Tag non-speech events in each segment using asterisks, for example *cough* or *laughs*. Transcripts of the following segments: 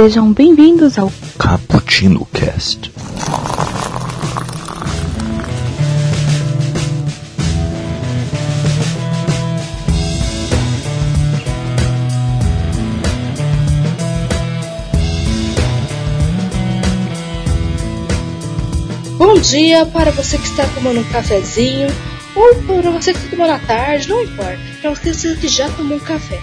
Sejam bem-vindos ao Cappuccino Cast. Bom dia para você que está tomando um cafezinho ou para você que está tomando à tarde, não importa. Para você que já tomou um café.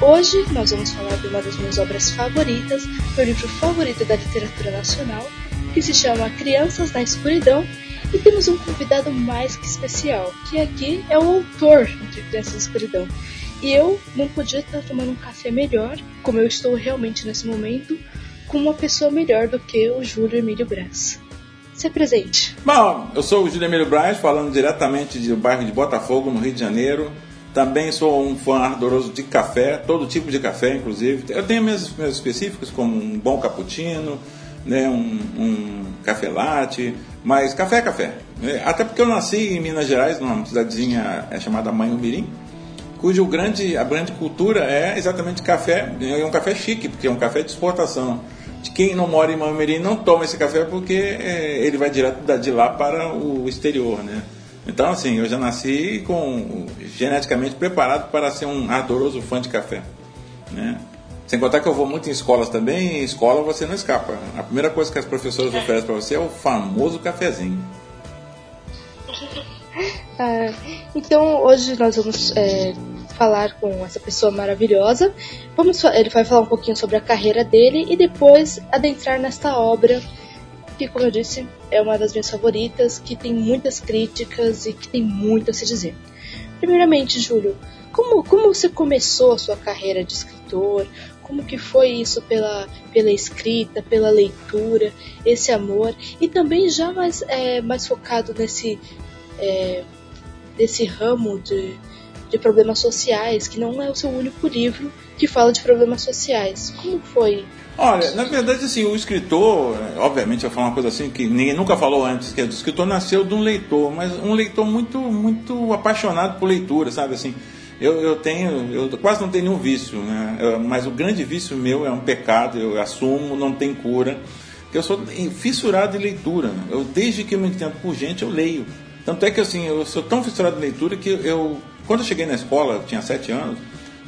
Hoje nós vamos falar de uma das minhas obras favoritas, meu livro favorito da literatura nacional, que se chama Crianças na Escuridão, e temos um convidado mais que especial, que aqui é o autor de Crianças na Escuridão. E eu não podia estar tomando um café melhor, como eu estou realmente nesse momento, com uma pessoa melhor do que o Júlio Emílio Braz. Se apresente. Bom, eu sou o Júlio Emílio Braz, falando diretamente do bairro de Botafogo, no Rio de Janeiro. Também sou um fã ardoroso de café, todo tipo de café, inclusive. Eu tenho meus, meus específicos, como um bom cappuccino, né, um, um café latte, mas café é café. É, Até porque eu nasci em Minas Gerais, numa cidadezinha é chamada Manhumirim, cujo grande, a grande cultura é exatamente café, é um café chique, porque é um café de exportação. De quem não mora em Manhumirim não toma esse café porque é, ele vai direto de lá para o exterior, né? Então, assim, eu já nasci com geneticamente preparado para ser um ardoroso fã de café, né? Sem contar que eu vou muito em escolas também, e em escola você não escapa. A primeira coisa que as professoras oferecem para você é o famoso cafezinho. *laughs* Ah, então hoje nós vamos é, falar com essa pessoa maravilhosa. Vamos, ele vai falar um pouquinho sobre a carreira dele e depois adentrar nesta obra que, como eu disse, é uma das minhas favoritas, que tem muitas críticas e que tem muito a se dizer. Primeiramente, Júlio, como, como você começou a sua carreira de escritor? Como que foi isso pela, pela escrita, pela leitura, esse amor? E também já mais, é, mais focado nesse, é, desse ramo de, de problemas sociais, que não é o seu único livro que fala de problemas sociais. Como foi? Olha, na verdade, assim, o escritor, obviamente, eu falar uma coisa assim que ninguém nunca falou antes, que é, o escritor nasceu de um leitor, mas um leitor muito, muito apaixonado por leitura, sabe assim. Eu, eu tenho, eu quase não tenho nenhum vício, né? Eu- mas o grande vício meu é um pecado, eu assumo, não tem cura. Que eu sou fissurado em leitura. Eu desde que eu me entendo por gente, eu leio. Tanto é que assim, eu sou tão fissurado em leitura que eu, quando eu cheguei na escola, eu tinha sete anos,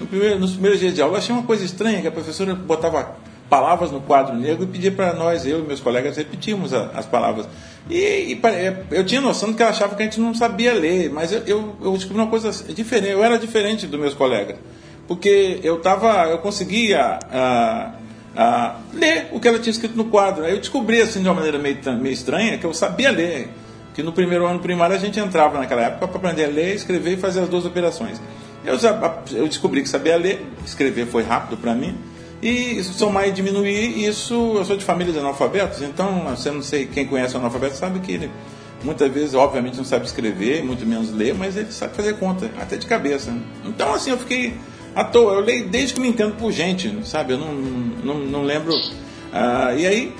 no primeiro, nos primeiros dias de aula, eu achei uma coisa estranha, que a professora botava palavras no quadro negro e pedia para nós, eu e meus colegas, repetirmos a- as palavras. E, e pare- eu tinha noção de que ela achava que a gente não sabia ler, mas eu, eu, eu descobri uma coisa diferente, eu era diferente dos meus colegas, porque eu tava, eu conseguia ah, ah, ler o que ela tinha escrito no quadro. Aí eu descobri assim de uma maneira meio, meio estranha que eu sabia ler, que no primeiro ano primário a gente entrava naquela época para aprender a ler, escrever e fazer as duas operações. Eu, eu descobri que sabia ler, escrever foi rápido para mim. E somar e diminuir, isso, eu sou de família de analfabetos, então você não sei quem conhece o analfabeto sabe que ele muitas vezes, obviamente, não sabe escrever, muito menos ler, mas ele sabe fazer conta, até de cabeça. né? Então, assim, eu fiquei à toa. Eu leio desde que me entendo por gente, sabe? Eu não, não, não lembro. Ah, e aí,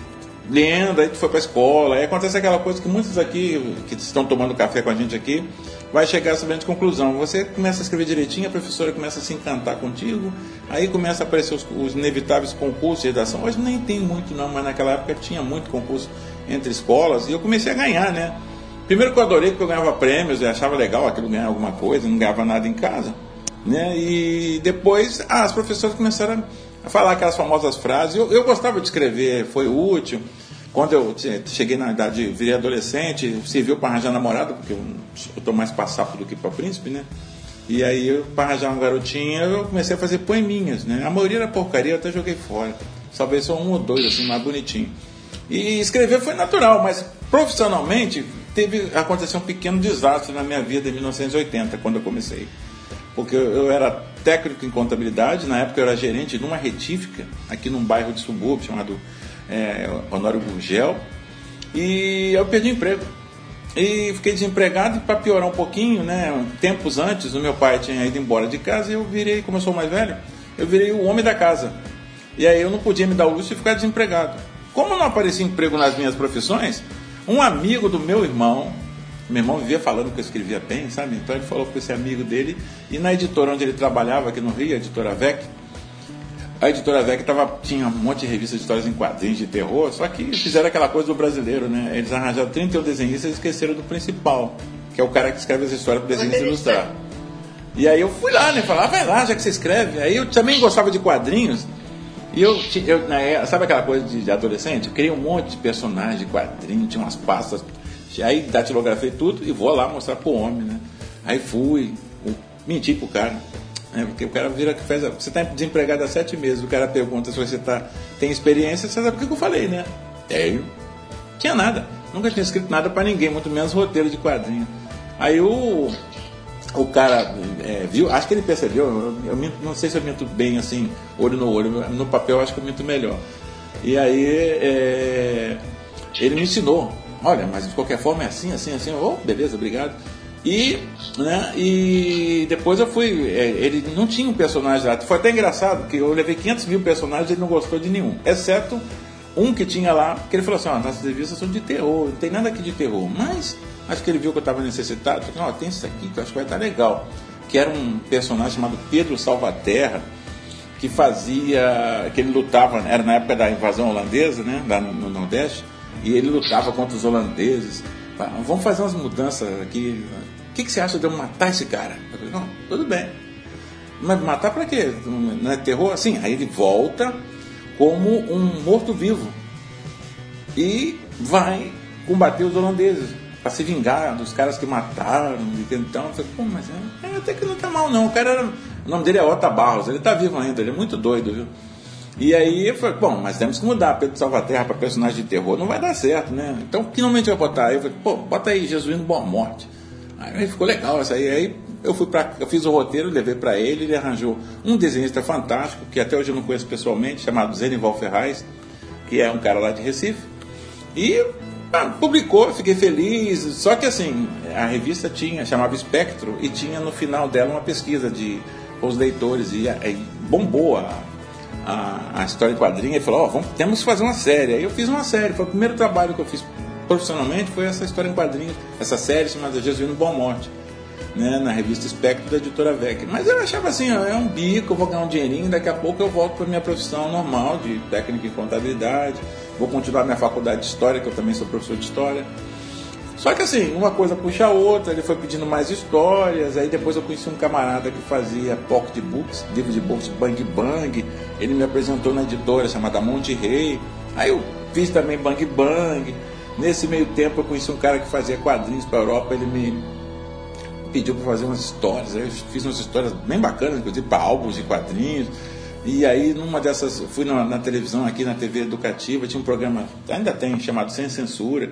lendo, aí tu foi pra escola, aí acontece aquela coisa que muitos aqui, que estão tomando café com a gente aqui, vai chegar essa grande conclusão. Você começa a escrever direitinho, a professora começa a se encantar contigo, aí começa a aparecer os, os inevitáveis concursos de redação. Hoje nem tem muito não, mas naquela época tinha muito concurso entre escolas, e eu comecei a ganhar, né? Primeiro que eu adorei porque eu ganhava prêmios, eu achava legal aquilo ganhar alguma coisa, não ganhava nada em casa. Né? E depois ah, as professoras começaram a falar aquelas famosas frases. Eu, eu gostava de escrever, foi útil. Quando eu che- cheguei na idade, virei adolescente, serviu para arranjar namorado, porque eu estou mais para sapo do que para príncipe, né? E aí, para arranjar uma garotinha, eu comecei a fazer poeminhas, né? A maioria era porcaria, eu até joguei fora. Talvez só um ou dois, assim, mais bonitinho. E escrever foi natural, mas profissionalmente teve aconteceu um pequeno desastre na minha vida em 1980, quando eu comecei. Porque eu era técnico em contabilidade, na época eu era gerente de uma retífica, aqui num bairro de subúrbio chamado é, Honório Gurgel, e eu perdi o emprego. E fiquei desempregado e para piorar um pouquinho, né? Tempos antes, o meu pai tinha ido embora de casa e eu virei, como eu sou mais velho, eu virei o homem da casa. E aí eu não podia me dar o luxo de ficar desempregado. Como não aparecia emprego nas minhas profissões, um amigo do meu irmão, meu irmão vivia falando que eu escrevia bem, sabe? Então ele falou com esse amigo dele, e na editora onde ele trabalhava aqui no Rio, a editora VEC, a editora VEC tava, tinha um monte de revistas de histórias em quadrinhos de terror, só que fizeram aquela coisa do brasileiro, né? Eles arranjaram 31 desenhistas e esqueceram do principal, que é o cara que escreve as histórias para desenhista ilustrar. E aí eu fui lá, né? Falar, ah, vai lá, já que você escreve. Aí eu também gostava de quadrinhos. E eu, eu né, sabe aquela coisa de, de, adolescente? Eu criei um monte de personagens de quadrinhos, tinha umas pastas. Aí datilografei tudo e vou lá mostrar pro homem, né? Aí fui, menti pro cara. Né? Porque o cara vira que faz. Você está desempregado há sete meses, o cara pergunta se você tá, tem experiência, você sabe o que eu falei, né? Tenho. Tinha nada. Nunca tinha escrito nada para ninguém, muito menos roteiro de quadrinho. Aí o, o cara é, viu, acho que ele percebeu, eu, eu minto, não sei se eu minto bem assim, olho no olho, no papel acho que eu minto melhor. E aí é, ele me ensinou, olha, mas de qualquer forma é assim, assim, assim, oh, beleza, obrigado. E, né, e depois eu fui. É, ele não tinha um personagem lá. Foi até engraçado, porque eu levei 500 mil personagens e ele não gostou de nenhum. Exceto um que tinha lá, que ele falou assim: ó, nossas revistas são de terror, não tem nada aqui de terror. Mas acho que ele viu que eu estava necessitado. Falei, ó, tem isso aqui que eu acho que vai estar legal. Que era um personagem chamado Pedro Salvaterra, que fazia. que ele lutava, era na época da invasão holandesa, né, lá no, no Nordeste, e ele lutava contra os holandeses. Vamos fazer umas mudanças aqui que, que, você acha de eu matar esse cara? Eu falei, não, tudo bem. Mas matar para quê? Não é terror? Assim, aí ele volta como um morto-vivo e vai combater os holandeses para se vingar dos caras que mataram. Então, eu falei, pô, mas é, é, até que não tá mal não. O cara era, o nome dele é Ota Barros, ele tá vivo ainda, ele é muito doido, viu? E aí eu falei, bom, mas temos que mudar Pedro Salvaterra para personagem de terror, não vai dar certo, né? Então, que nome vai botar? Aí eu falei, pô, bota aí Jesuíno Boa Morte. Aí ficou legal isso aí. Aí eu fui para, eu fiz o roteiro, levei para ele, ele arranjou um desenhista fantástico que até hoje eu não conheço pessoalmente, chamado Zenival Ferraz, que é um cara lá de Recife. E ah, publicou, fiquei feliz. Só que assim, a revista tinha, chamava Espectro, e tinha no final dela uma pesquisa de os leitores e, e bombou a, a, a, história em quadrinho e falou, ó, oh, temos que fazer uma série. Aí eu fiz uma série, foi o primeiro trabalho que eu fiz profissionalmente foi essa história em quadrinhos, essa série chamada Jesuíno Bom Morte, né, na revista Espectro da editora Vec. Mas eu achava assim, ó, é um bico, eu vou ganhar um dinheirinho, daqui a pouco eu volto para minha profissão normal de técnica em contabilidade, vou continuar minha faculdade de história, que eu também sou professor de história. Só que assim, uma coisa puxa a outra, ele foi pedindo mais histórias, aí depois eu conheci um camarada que fazia pocket books, livro de books Bang Bang, ele me apresentou na editora chamada Monte Rei, aí eu fiz também Bang Bang, Nesse meio tempo eu conheci um cara que fazia quadrinhos para a Europa, ele me pediu para fazer umas histórias. Eu fiz umas histórias bem bacanas, inclusive para álbuns de quadrinhos. E aí, numa dessas, fui na, na, televisão aqui, na TV educativa, tinha um programa, ainda tem, chamado Sem Censura,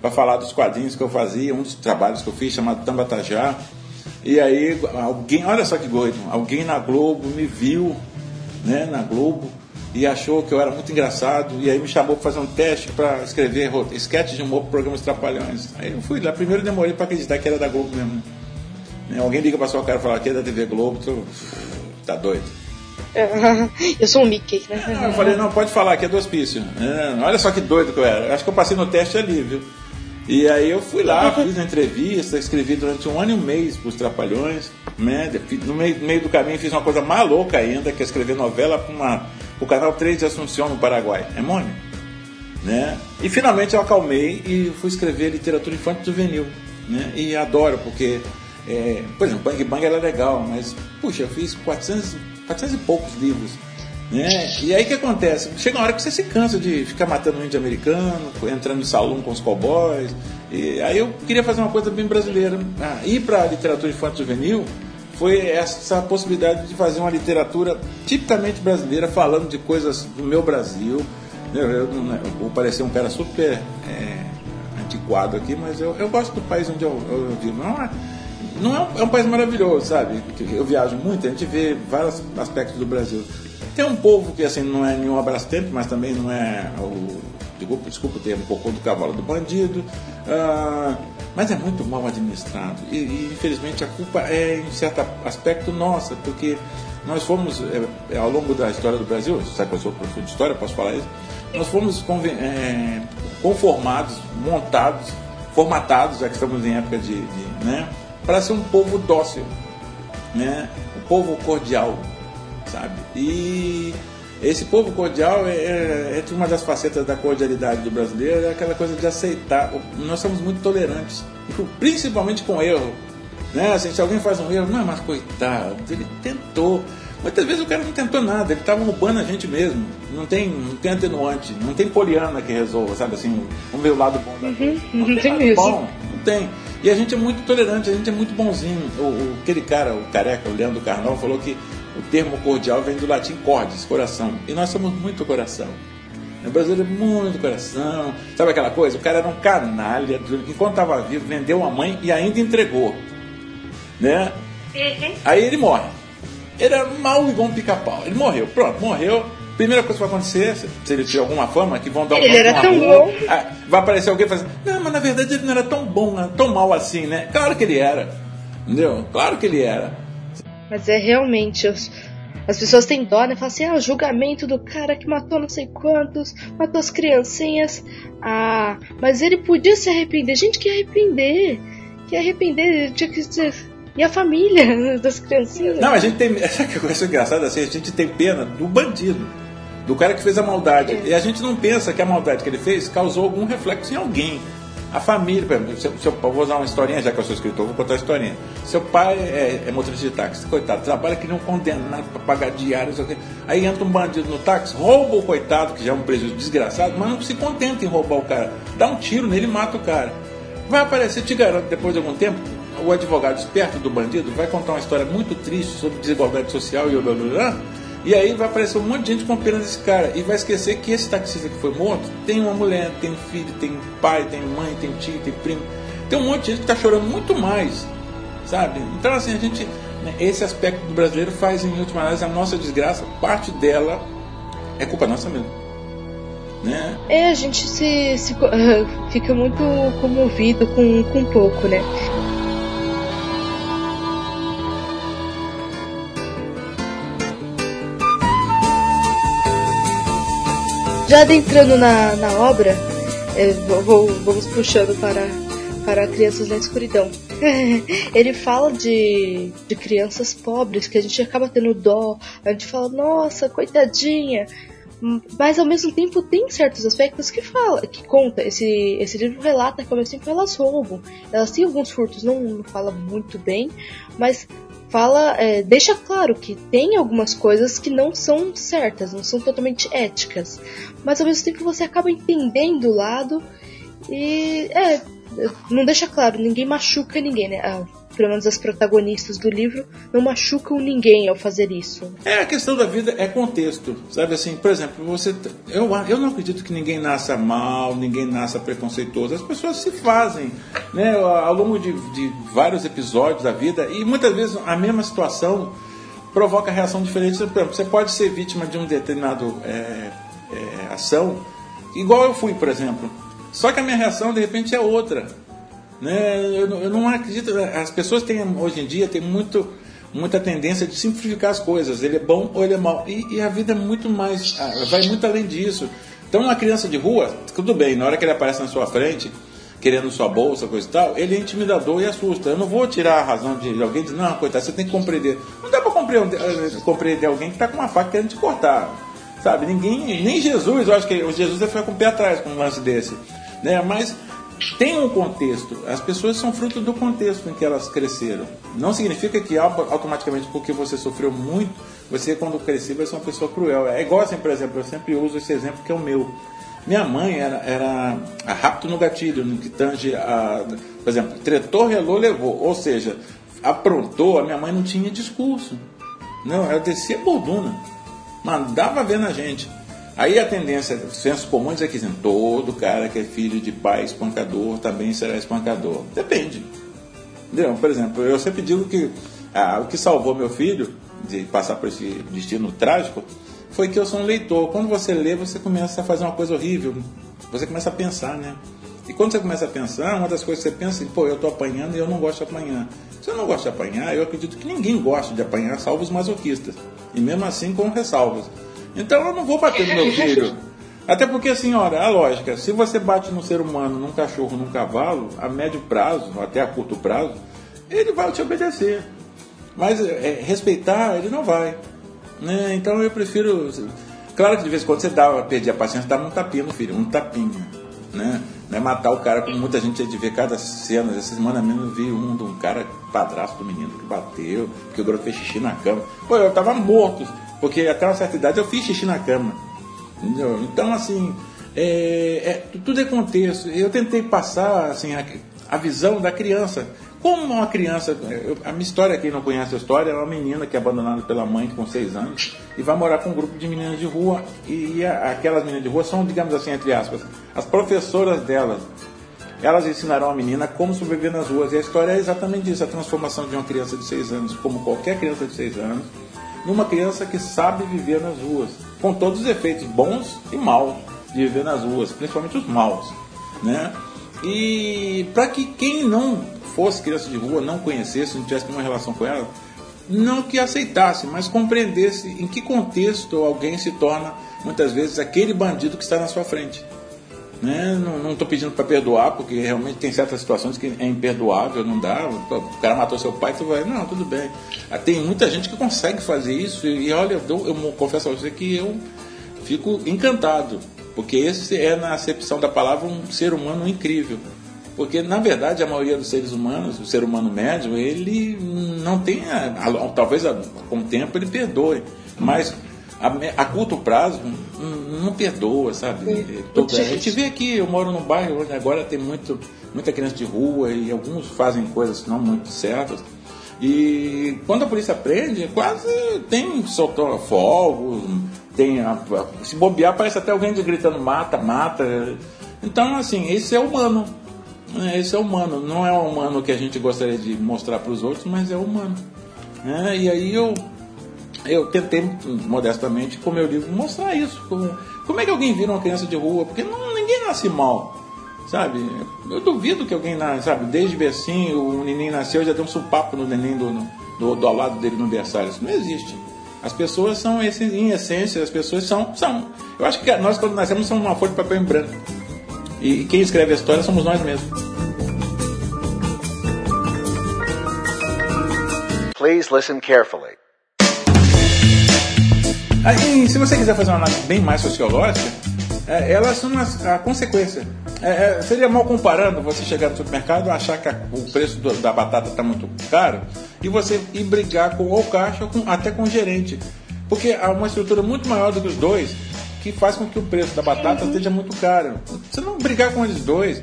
para falar dos quadrinhos que eu fazia, um dos trabalhos que eu fiz, chamado Tambatajá. E aí, alguém, olha só que doido, alguém na Globo me viu, né, na Globo, e achou que eu era muito engraçado e aí me chamou para fazer um teste para escrever sketch de humor para programas Trapalhões. Aí eu fui lá, primeiro demorei para acreditar que era da Globo mesmo. Né? Alguém liga para sua cara e fala que é da TV Globo, tu tá doido. *laughs* eu sou um Mickey, né? Ah, eu falei, não, pode falar que é do hospício. É, olha só que doido que eu era. Acho que eu passei no teste ali, viu? E aí eu fui lá, fiz uma entrevista, escrevi durante um ano e um mês para os Trapalhões. Né? No meio, meio do caminho fiz uma coisa maluca ainda, que é escrever novela para uma o canal 3 de Assunção, no Paraguai. É mônio. Né? E finalmente eu acalmei e fui escrever literatura infantil juvenil. Né? E adoro, porque, é, por exemplo, Bang Bang era legal, mas, puxa, eu fiz 400, 400 e poucos livros. Né? E aí o que acontece? Chega uma hora que você se cansa de ficar matando um índio americano, entrando em salão com os cowboys. E aí eu queria fazer uma coisa bem brasileira. Ah, ir para literatura infantil juvenil foi essa possibilidade de fazer uma literatura tipicamente brasileira, falando de coisas do meu Brasil. Eu, eu, eu vou parecer um cara super é, antiquado aqui, mas eu, eu gosto do país onde eu, eu vivo. Não é, não é um, é um país maravilhoso, sabe? Eu viajo muito, a gente vê vários aspectos do Brasil. Tem um povo que assim não é nenhum abrastante, mas também não é o desculpa, desculpa o termo, cocô do cavalo do bandido. Uh, mas é muito mal administrado. E, e, infelizmente a culpa é, em certo aspecto, nossa, porque nós fomos, é, é, ao longo da história do Brasil, você sabe que eu sou professor de história, posso falar isso, nós fomos é, conformados, montados, formatados, já que estamos em época de. de né, para ser um povo dócil, né, um povo cordial, sabe? E esse povo cordial é, é, é uma das facetas da cordialidade do brasileiro, é aquela coisa de aceitar. Nós somos muito tolerantes, *laughs* principalmente com erro. Né? Assim, se alguém faz um erro, não, mas coitado, ele tentou. Muitas vezes o cara não tentou nada, ele estava roubando a gente mesmo. Não tem, não tem atenuante, não tem poliana que resolva, sabe assim, vamos ver o lado bom da Uhum, coisa. não Não tem tem bom, não tem. E a gente é muito tolerante, a gente é muito bonzinho. O, o- aquele cara, o careca, o Leandro Carnal, falou que o termo cordial vem do latim cordes, coração. E nós somos muito coração. O brasileiro é muito coração. Sabe aquela coisa? O cara era um canalha, enquanto estava vivo, vendeu a mãe e ainda entregou. Né? Aí ele morre. Ele era mal igual um pica-pau. Ele morreu. Pronto, morreu. Primeira coisa que vai acontecer, se, ele tiver alguma fama, que vão dar um Ele era tão rua, bom. ah, Vai aparecer alguém e falar assim, não, mas na verdade ele não era tão bom, tão mal assim, né? Claro que ele era. Entendeu? Claro que ele era. Mas é realmente. os- as pessoas têm dó, né? Falam assim: ah, o julgamento do cara que matou não sei quantos, matou as criancinhas. Ah, mas ele podia se arrepender. Gente, que arrepender? Que arrepender? Tinha que ser. E a família *laughs* das criancinhas? Não, a gente tem. *laughs* Essa que coisa engraçada assim, a gente tem pena do bandido, do cara que fez a maldade. E a gente não pensa que a maldade que ele fez causou algum reflexo em alguém. A família, por exemplo, seu, seu, eu vou usar uma historinha, já que eu sou escritor, vou contar uma historinha. Seu pai é, é motorista de táxi, coitado, trabalha que nem um condenado para pagar diário, não sei o quê. Aí entra um bandido no táxi, rouba o coitado, que já é um prejuízo desgraçado, mas não se contenta em roubar o cara. Dá um tiro nele e mata o cara. Vai aparecer, te garanto, depois de algum tempo, o advogado esperto do bandido vai contar uma história muito triste sobre desigualdade social e blá blá blá. E aí vai aparecer um monte de gente com pena desse cara e vai esquecer que esse taxista que foi morto tem uma mulher, tem filho, tem pai, tem mãe, tem tio, tem primo. Tem um monte de gente que está chorando muito mais, sabe? Então, assim, a gente. né, Esse aspecto do brasileiro faz, em última análise, a nossa desgraça, parte dela é culpa nossa mesmo. Né? É, a gente se, se *laughs* fica muito comovido com, com pouco, né? Já adentrando na, na obra, é, vou- vamos puxando para, para Crianças na Escuridão. *laughs* Ele fala de, de crianças pobres, que a gente acaba tendo dó, a gente fala, nossa, coitadinha, mas ao mesmo tempo tem certos aspectos que fala, que conta. Esse, esse livro relata que ao mesmo tempo elas roubam. Elas têm alguns furtos, não, não fala muito bem, mas fala, é, deixa claro que tem algumas coisas que não são certas, não são totalmente éticas. Mas ao mesmo tempo você acaba entendendo o lado e é, não deixa claro, ninguém machuca ninguém, né? Ah, pelo menos as protagonistas do livro não machucam ninguém ao fazer isso. É, a questão da vida é contexto, sabe assim, por exemplo, você, eu, eu não acredito que ninguém nasça mal, ninguém nasça preconceituoso, as pessoas se fazem, né, ao longo de, de vários episódios da vida, e muitas vezes a mesma situação provoca reação diferente, por exemplo, você pode ser vítima de um determinado é, é, ação, igual eu fui, por exemplo, só que a minha reação de repente é outra, né? Eu, eu não acredito. As pessoas têm hoje em dia têm muito, muita tendência de simplificar as coisas. Ele é bom ou ele é mau. E, e a vida é muito mais. ah, vai muito além disso. Então, uma criança de rua, tudo bem, na hora que ele aparece na sua frente, querendo sua bolsa, coisa e tal, ele é intimidador e assusta. Eu não vou tirar a razão de alguém dizer, não, coitado, você tem que compreender. Não dá para compreender, eh, compreender alguém que está com uma faca querendo te cortar. Sabe? Ninguém, nem Jesus, eu acho que o Jesus ele foi com o pé atrás com um lance desse. Né? Mas tem um contexto. As pessoas são fruto do contexto em que elas cresceram. Não significa que au- automaticamente porque você sofreu muito, você quando crescer vai ser uma pessoa cruel. É igual assim, por exemplo, eu sempre uso esse exemplo que é o meu. Minha mãe era, era a rápido no gatilho, no que tange a. Por exemplo, tretou, relou, levou. Ou seja, aprontou, a minha mãe não tinha discurso. Não, ela descia borduna. Mandava ver na gente. Aí a tendência, o senso comum é que dizem, todo cara que é filho de pai espancador também será espancador. Depende. Entendeu? Por exemplo, eu sempre digo que ah, o que salvou meu filho de passar por esse destino trágico foi que eu sou um leitor. Quando você lê, você começa a fazer uma coisa horrível. Você começa a pensar, né? E quando você começa a pensar, uma das coisas que você pensa é, pô, eu estou apanhando e eu não gosto de apanhar. Se eu não gosto de apanhar, eu acredito que ninguém gosta de apanhar, salvo os masoquistas. E mesmo assim com ressalvas. Então eu não vou bater no meu *laughs* filho. Até porque, assim, olha, a lógica, se você bate num ser humano, num cachorro, num cavalo, a médio prazo, até a curto prazo, ele vai te obedecer. Mas é, respeitar, ele não vai. Né? Então eu prefiro. Claro que de vez em quando você dava, perdia a paciência, dava um tapinha no filho, um tapinha, né? Não é matar o cara, como muita gente de ver cada cena. Essa semana mesmo eu vi um de um cara, padrasto do menino, que bateu, que o garoto fez xixi na cama. Pô, eu tava morto, porque até uma certa idade eu fiz xixi na cama. Entendeu? Então, assim, é, é, tudo é contexto. Eu tentei passar assim, a, a visão da criança. Como uma criança. Eu, a minha história, quem não conhece a história, é uma menina que é abandonada pela mãe com seis anos e vai morar com um grupo de meninas de rua. E, e a, aquelas meninas de rua são, digamos assim, entre aspas, as professoras delas. Elas ensinaram a menina como sobreviver nas ruas. E a história é exatamente isso: a transformação de uma criança de seis anos, como qualquer criança de seis anos, numa criança que sabe viver nas ruas, com todos os efeitos bons e maus de viver nas ruas, principalmente os maus. Né? E para que quem não fosse criança de rua, não conhecesse, não tivesse nenhuma relação com ela, não que aceitasse, mas compreendesse em que contexto alguém se torna, muitas vezes, aquele bandido que está na sua frente. Né? Não estou pedindo para perdoar, porque realmente tem certas situações que é imperdoável, não dá. O cara matou seu pai, tu vai, não, tudo bem. Ah, tem muita gente que consegue fazer isso, e olha, eu, eu confesso a você que eu fico encantado, porque esse é, na acepção da palavra, um ser humano incrível. Porque, na verdade, a maioria dos seres humanos, o ser humano médio, ele não tem. A, a, talvez a, com o tempo ele perdoe, mas a, a curto prazo não perdoa, sabe? Toda, a gente vê aqui, eu moro num bairro onde agora tem muito, muita criança de rua e alguns fazem coisas não muito certas. E quando a polícia prende, quase tem soltou fogo, tem a, se bobear parece até alguém gritando mata, mata. Então assim, esse é humano. É, esse é humano, não é o humano que a gente gostaria de mostrar para os outros, mas é humano. É, e aí eu, eu tentei, modestamente, com meu livro, mostrar isso. Como, como é que alguém vira uma criança de rua? Porque não, ninguém nasce mal, sabe? Eu duvido que alguém nasce, sabe? Desde becinho, o neném nasceu, já deu um supapo no neném do, do, do ao lado dele no berçário. Isso não existe. As pessoas são, em essência, as pessoas são, são. Eu acho que nós, quando nascemos, somos uma folha de papel em branco. E quem escreve a história somos nós mesmos. Please listen carefully. Aí, se você quiser fazer uma análise bem mais sociológica, é, elas são a, consequência. É, é, seria mal comparando você chegar no supermercado e achar que a, o preço do, da batata está muito caro e você ir brigar com o caixa ou com, até com o gerente. Porque há uma estrutura muito maior do que os dois que faz com que o preço da batata uhum. esteja muito caro. Você não brigar com eles dois,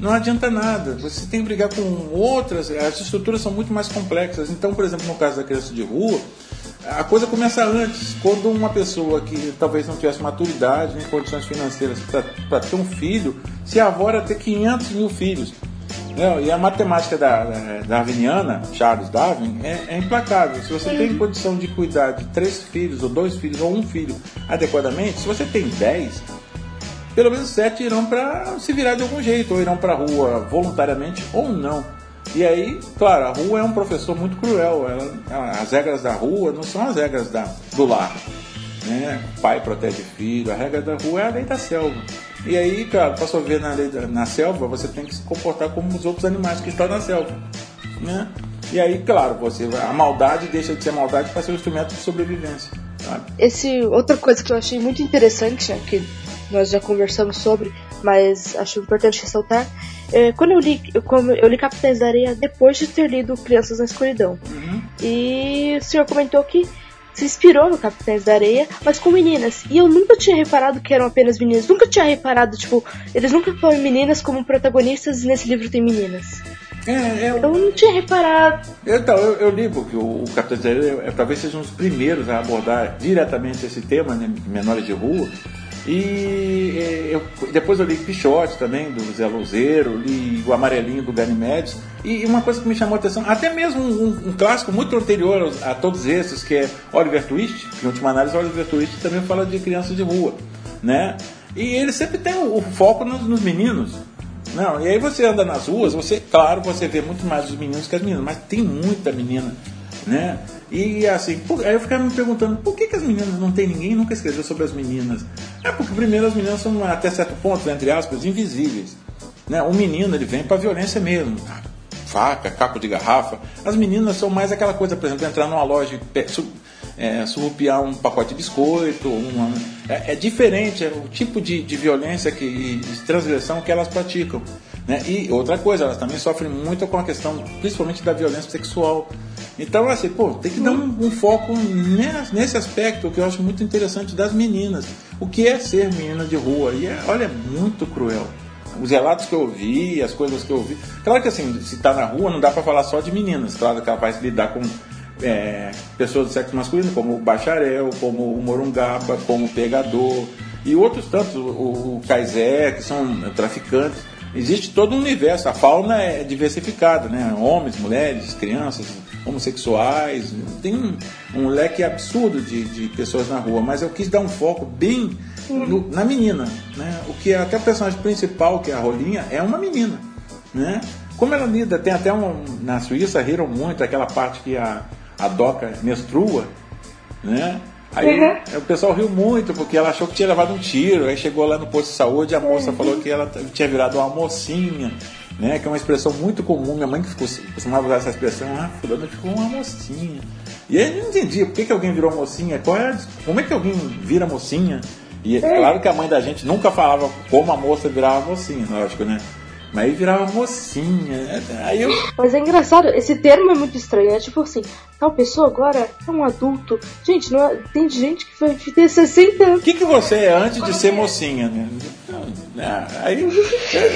não adianta nada. Você tem que brigar com outras, as estruturas são muito mais complexas. Então, por exemplo, no caso da criança de rua, a coisa começa antes. Quando uma pessoa que talvez não tivesse maturidade nem condições financeiras para ter um filho, se avora ter 500 mil filhos. Não, e a matemática da, da Darwiniana, Charles Darwin, é, é implacável. Se você tem condição de cuidar de três filhos, ou dois filhos, ou um filho adequadamente, se você tem dez, pelo menos sete irão para se virar de algum jeito, ou irão para a rua voluntariamente ou não. E aí, claro, a rua é um professor muito cruel. Ela, as regras da rua não são as regras da, do lar. Né? Pai protege filho, a regra da rua é a lei da selva. E aí, cara, para sobreviver na, na selva, você tem que se comportar como os outros animais que estão na selva. Né? E aí, claro, você a maldade deixa de ser maldade para ser um instrumento de sobrevivência. Sabe? Esse outra coisa que eu achei muito interessante, que nós já conversamos sobre, mas acho importante ressaltar, é, quando eu li, eu, eu li Capitães da Areia depois de ter lido Crianças na Escuridão. Uhum. E o senhor comentou que se inspirou no Capitães da Areia, mas com meninas. E eu nunca tinha reparado que eram apenas meninas. Nunca tinha reparado, tipo, eles nunca põem meninas como protagonistas e nesse livro tem meninas. É, é, eu não tinha reparado. Então, eu, eu li porque o, o Capitães da Areia é, talvez seja um dos primeiros a abordar diretamente esse tema, né, menores de rua. E é, eu, depois eu li Pichote também, do Zé Louzeiro, li o Amarelinho do Ganimedes. E uma coisa que me chamou a atenção, até mesmo um, um, clássico muito anterior a todos esses, que é Oliver Twist, que em última análise Oliver Twist também fala de crianças de rua. Né? E ele sempre tem o, o foco nos, nos, meninos. Não, e aí você anda nas ruas, você, claro, você vê muito mais os meninos que as meninas, mas tem muita menina, né? E assim, por, aí eu ficava me perguntando por que, que as meninas não tem ninguém nunca escreveu sobre as meninas? É porque primeiro as meninas são até certo ponto, entre aspas, invisíveis. Né? O menino ele vem para violência mesmo, faca, caco de garrafa. As meninas são mais aquela coisa, por exemplo, entrar numa loja é, surrupiar um pacote de biscoito. Uma, é, é, diferente, é o tipo de, de violência que, e de transgressão que elas praticam. Né? E outra coisa, elas também sofrem muito com a questão, principalmente da violência sexual. Então, assim, pô, tem que dar um, um foco nesse aspecto que eu acho muito interessante das meninas. O que é ser menina de rua? E é, olha, é muito cruel os relatos que eu ouvi, as coisas que eu ouvi. Claro que assim, se está na rua, não dá para falar só de meninas. Claro que ela vai lidar com é, pessoas do sexo masculino, como o bacharel, como o morungaba, como o pegador, e outros tantos, o, o Kaisé, que são traficantes. Existe todo um universo, a fauna é diversificada, né? Homens, mulheres, crianças, homossexuais, tem um, um leque absurdo de, de pessoas na rua, mas eu quis dar um foco bem no, na menina, né? O que é até o personagem principal, que é a Rolinha, é uma menina, né? Como ela lida, tem até um, na Suíça riram muito aquela parte que a, a Doca menstrua, né? Aí uhum. o pessoal riu muito porque ela achou que tinha levado um tiro. Aí chegou lá no posto de saúde e a moça uhum. falou que ela tinha virado uma mocinha, né? Que é uma expressão muito comum. Minha mãe que ficou, costumava usar essa expressão, ah, fulano ficou uma mocinha. E aí eu não entendia por que, que alguém virou mocinha, qual é, como é que alguém vira mocinha? E é claro que a mãe da gente nunca falava como a moça virava mocinha, lógico, né? Mas aí virava mocinha. Aí eu... Mas é engraçado, esse termo é muito estranho. É tipo assim, tal pessoa agora é um adulto. Gente, não é... tem gente que vai ter 60 anos. O que, que você é antes de ser mocinha, né? É, aí,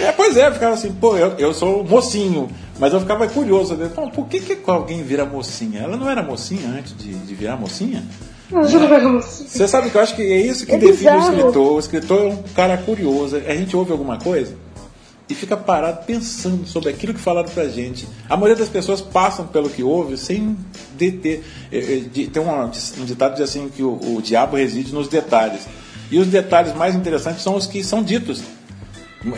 é, pois é, eu ficava assim, pô, eu, eu sou mocinho. Mas eu ficava curioso, né? Pô, por que, que alguém vira mocinha? Ela não era mocinha antes de, de virar mocinha? Você sabe que eu acho que é isso que é define bizarro. o escritor. O escritor é um cara curioso. A gente ouve alguma coisa, e fica parado pensando sobre aquilo que falaram pra gente. A maioria das pessoas passam pelo que ouve sem deter. É, é, tem um ditado que diz assim que o, o diabo reside nos detalhes. E os detalhes mais interessantes são os que são ditos.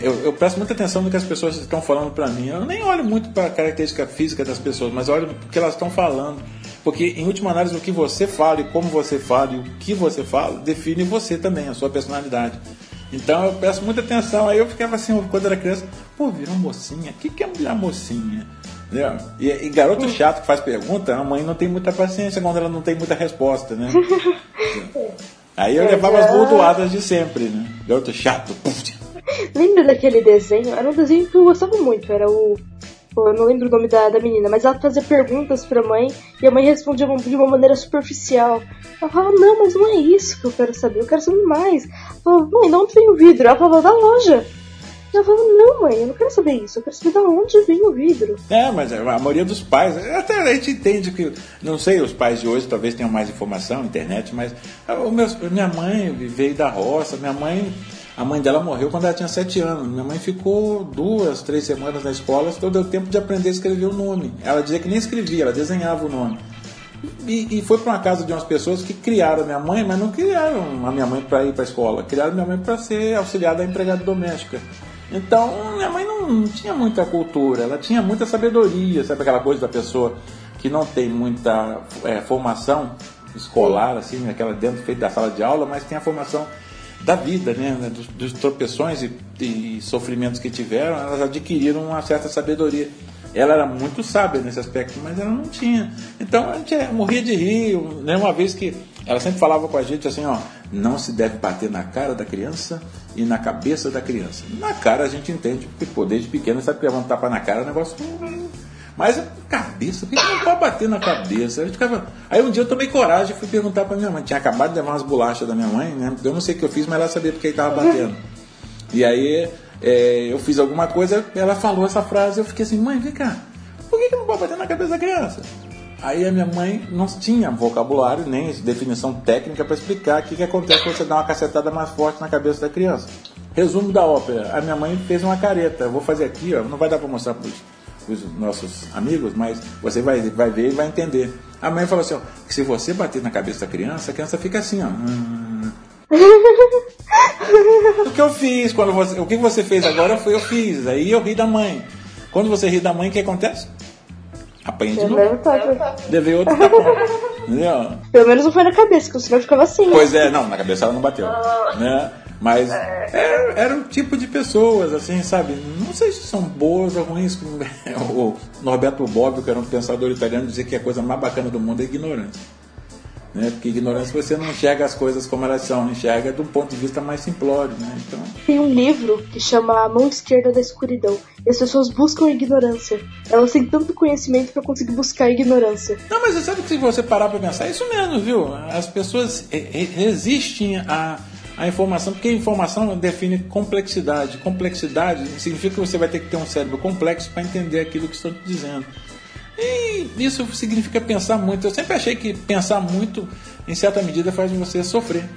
Eu, eu, presto muita atenção no que as pessoas estão falando para mim. Eu nem olho muito para a característica física das pessoas, mas olho o que elas estão falando. Porque, em última análise, o que você fala e como você fala e o que você fala define você também, a sua personalidade. Então eu peço muita atenção. Aí eu ficava assim, quando era criança, pô, virou mocinha? O que, que é virar mocinha? E, e, garoto chato que faz pergunta, a mãe não tem muita paciência quando ela não tem muita resposta, né? *laughs* Aí eu levava as bordoadas de sempre, né? Garoto chato. Lembra daquele desenho? Era um desenho que eu gostava muito, era o eu não lembro o nome da, da menina, mas ela fazia perguntas pra mãe e a mãe respondia de uma maneira superficial. Ela falava, não, mas não é isso que eu quero saber, eu quero saber mais. Ela falava, mãe, de onde vem o vidro? Ela falava, da loja. Ela falava, não, mãe, eu não quero saber isso, eu quero saber de onde vem o vidro. É, mas a maioria dos pais, até a gente entende que, não sei, os pais de hoje talvez tenham mais informação, internet, mas o meu, minha mãe veio da roça, minha mãe a mãe dela morreu quando ela tinha sete anos. Minha mãe ficou duas, três semanas na escola, só deu tempo de aprender a escrever o nome. Ela dizia que nem escrevia, ela desenhava o nome. E, e foi para uma casa de umas pessoas que criaram a minha mãe, mas não criaram a minha mãe para ir para a escola. Criaram a minha mãe para ser auxiliar da empregada doméstica. Então, minha mãe não, não tinha muita cultura, ela tinha muita sabedoria, sabe aquela coisa da pessoa que não tem muita é, formação escolar, assim, aquela dentro feita da sala de aula, mas tem a formação da vida, né? dos, dos tropeções e, e, sofrimentos que tiveram, elas adquiriram uma certa sabedoria. Ela era muito sábia nesse aspecto, mas ela não tinha. Então a gente é, morria de rir. Né? Uma vez que ela sempre falava com a gente assim: ó, não se deve bater na cara da criança e na cabeça da criança. Na cara a gente entende, porque pô, desde pequeno sabe que levar um tapa na cara é um negócio mas cabeça, por que não pode bater na cabeça? Ficava... Aí um dia eu tomei coragem e fui perguntar pra minha mãe. Tinha acabado de levar umas bolachas da minha mãe, né? Eu não sei o que eu fiz, mas ela sabia porque ele tava batendo. E aí é, eu fiz alguma coisa, ela falou essa frase, eu fiquei assim, mãe, vem cá, por que, que não pode bater na cabeça da criança? Aí a minha mãe não tinha vocabulário nem definição técnica para explicar o que, que acontece quando você dá uma cacetada mais forte na cabeça da criança. Resumo da ópera: a minha mãe fez uma careta. Eu vou fazer aqui, ó, não vai dar para mostrar para os nossos amigos, mas você vai, vai ver e vai entender. A mãe falou assim, ó, que se você bater na cabeça da criança, a criança fica assim, ó. o que eu fiz quando você, o que você fez agora foi eu fiz. Aí eu ri da mãe. Quando você ri da mãe, o que acontece? Apanha de novo. Levei outro tapão. Entendeu? Pelo menos não foi na cabeça, porque o senhor ficava assim. Pois é, não, na cabeça ela não bateu. Né? Mas era, é, era um tipo de pessoas, assim, sabe? Não sei se são boas ou ruins. *laughs* O Norberto Bobbio, que era um pensador italiano, dizia que a coisa mais bacana do mundo é ignorância. Né? Porque ignorância você não enxerga as coisas como elas são, enxerga do ponto de vista mais simplório. Né? Então... Tem um livro que chama A Mão Esquerda da Escuridão. E as pessoas buscam a ignorância. Elas têm tanto conhecimento para conseguir buscar a ignorância. Não, mas você sabe que se você parar para pensar, é isso mesmo, viu? As pessoas resistem a a informação, porque a informação define complexidade. Complexidade significa que você vai ter que ter um cérebro complexo para entender aquilo que estão te dizendo. E isso significa pensar muito. Eu sempre achei que pensar muito, em certa medida, faz você sofrer.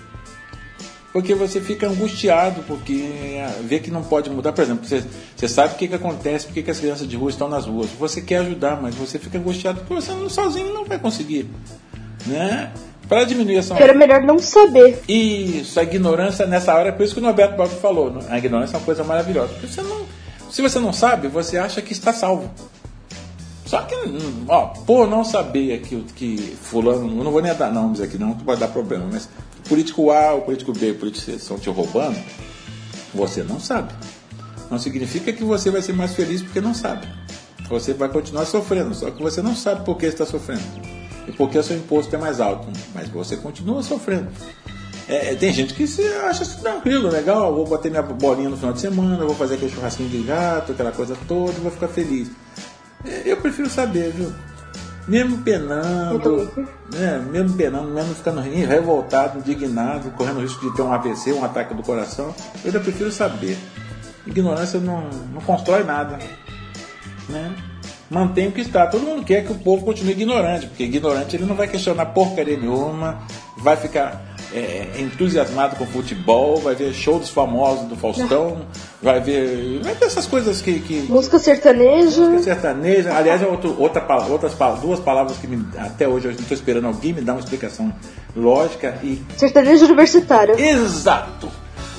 Porque você fica angustiado, porque é, vê que não pode mudar. Por exemplo, você, você sabe o que, que acontece, porque que as crianças de rua estão nas ruas. Você quer ajudar, mas você fica angustiado porque você sozinho não vai conseguir. Né? Para diminuir essa. Era melhor não saber. Isso, a ignorância nessa hora, é por isso que o Norberto Baldo falou: a ignorância é uma coisa maravilhosa. Porque você não, se você não sabe, você acha que está salvo. Só que, ó, por não saber que, que fulano, eu não vou nem dar nomes aqui não, que vai dar problema, mas político A, o político B, o político C estão te roubando, você não sabe. Não significa que você vai ser mais feliz porque não sabe. Você vai continuar sofrendo, só que você não sabe por que está sofrendo. E por que o seu imposto é mais alto. Mas você continua sofrendo. É, tem gente que se acha assim, tranquilo, legal, vou bater minha bolinha no final de semana, vou fazer aquele churrasquinho de gato, aquela coisa toda, vou ficar feliz. É, eu prefiro saber, viu? Mesmo penando, né, mesmo penando, mesmo ficando revoltado, indignado, correndo o risco de ter um AVC, um ataque do coração, eu ainda prefiro saber. Ignorância não, não constrói nada. Né? Mantém o que está. Todo mundo quer que o povo continue ignorante, porque ignorante ele não vai questionar porcaria nenhuma, vai ficar é, entusiasmado com futebol, vai ver show dos famosos do Faustão, vai ver. Vai ter essas coisas que. que música sertaneja. Música sertaneja. Aliás, é outro, outra, outras duas palavras que me, até hoje eu estou esperando alguém me dar uma explicação lógica e. Sertanejo universitário. Exato!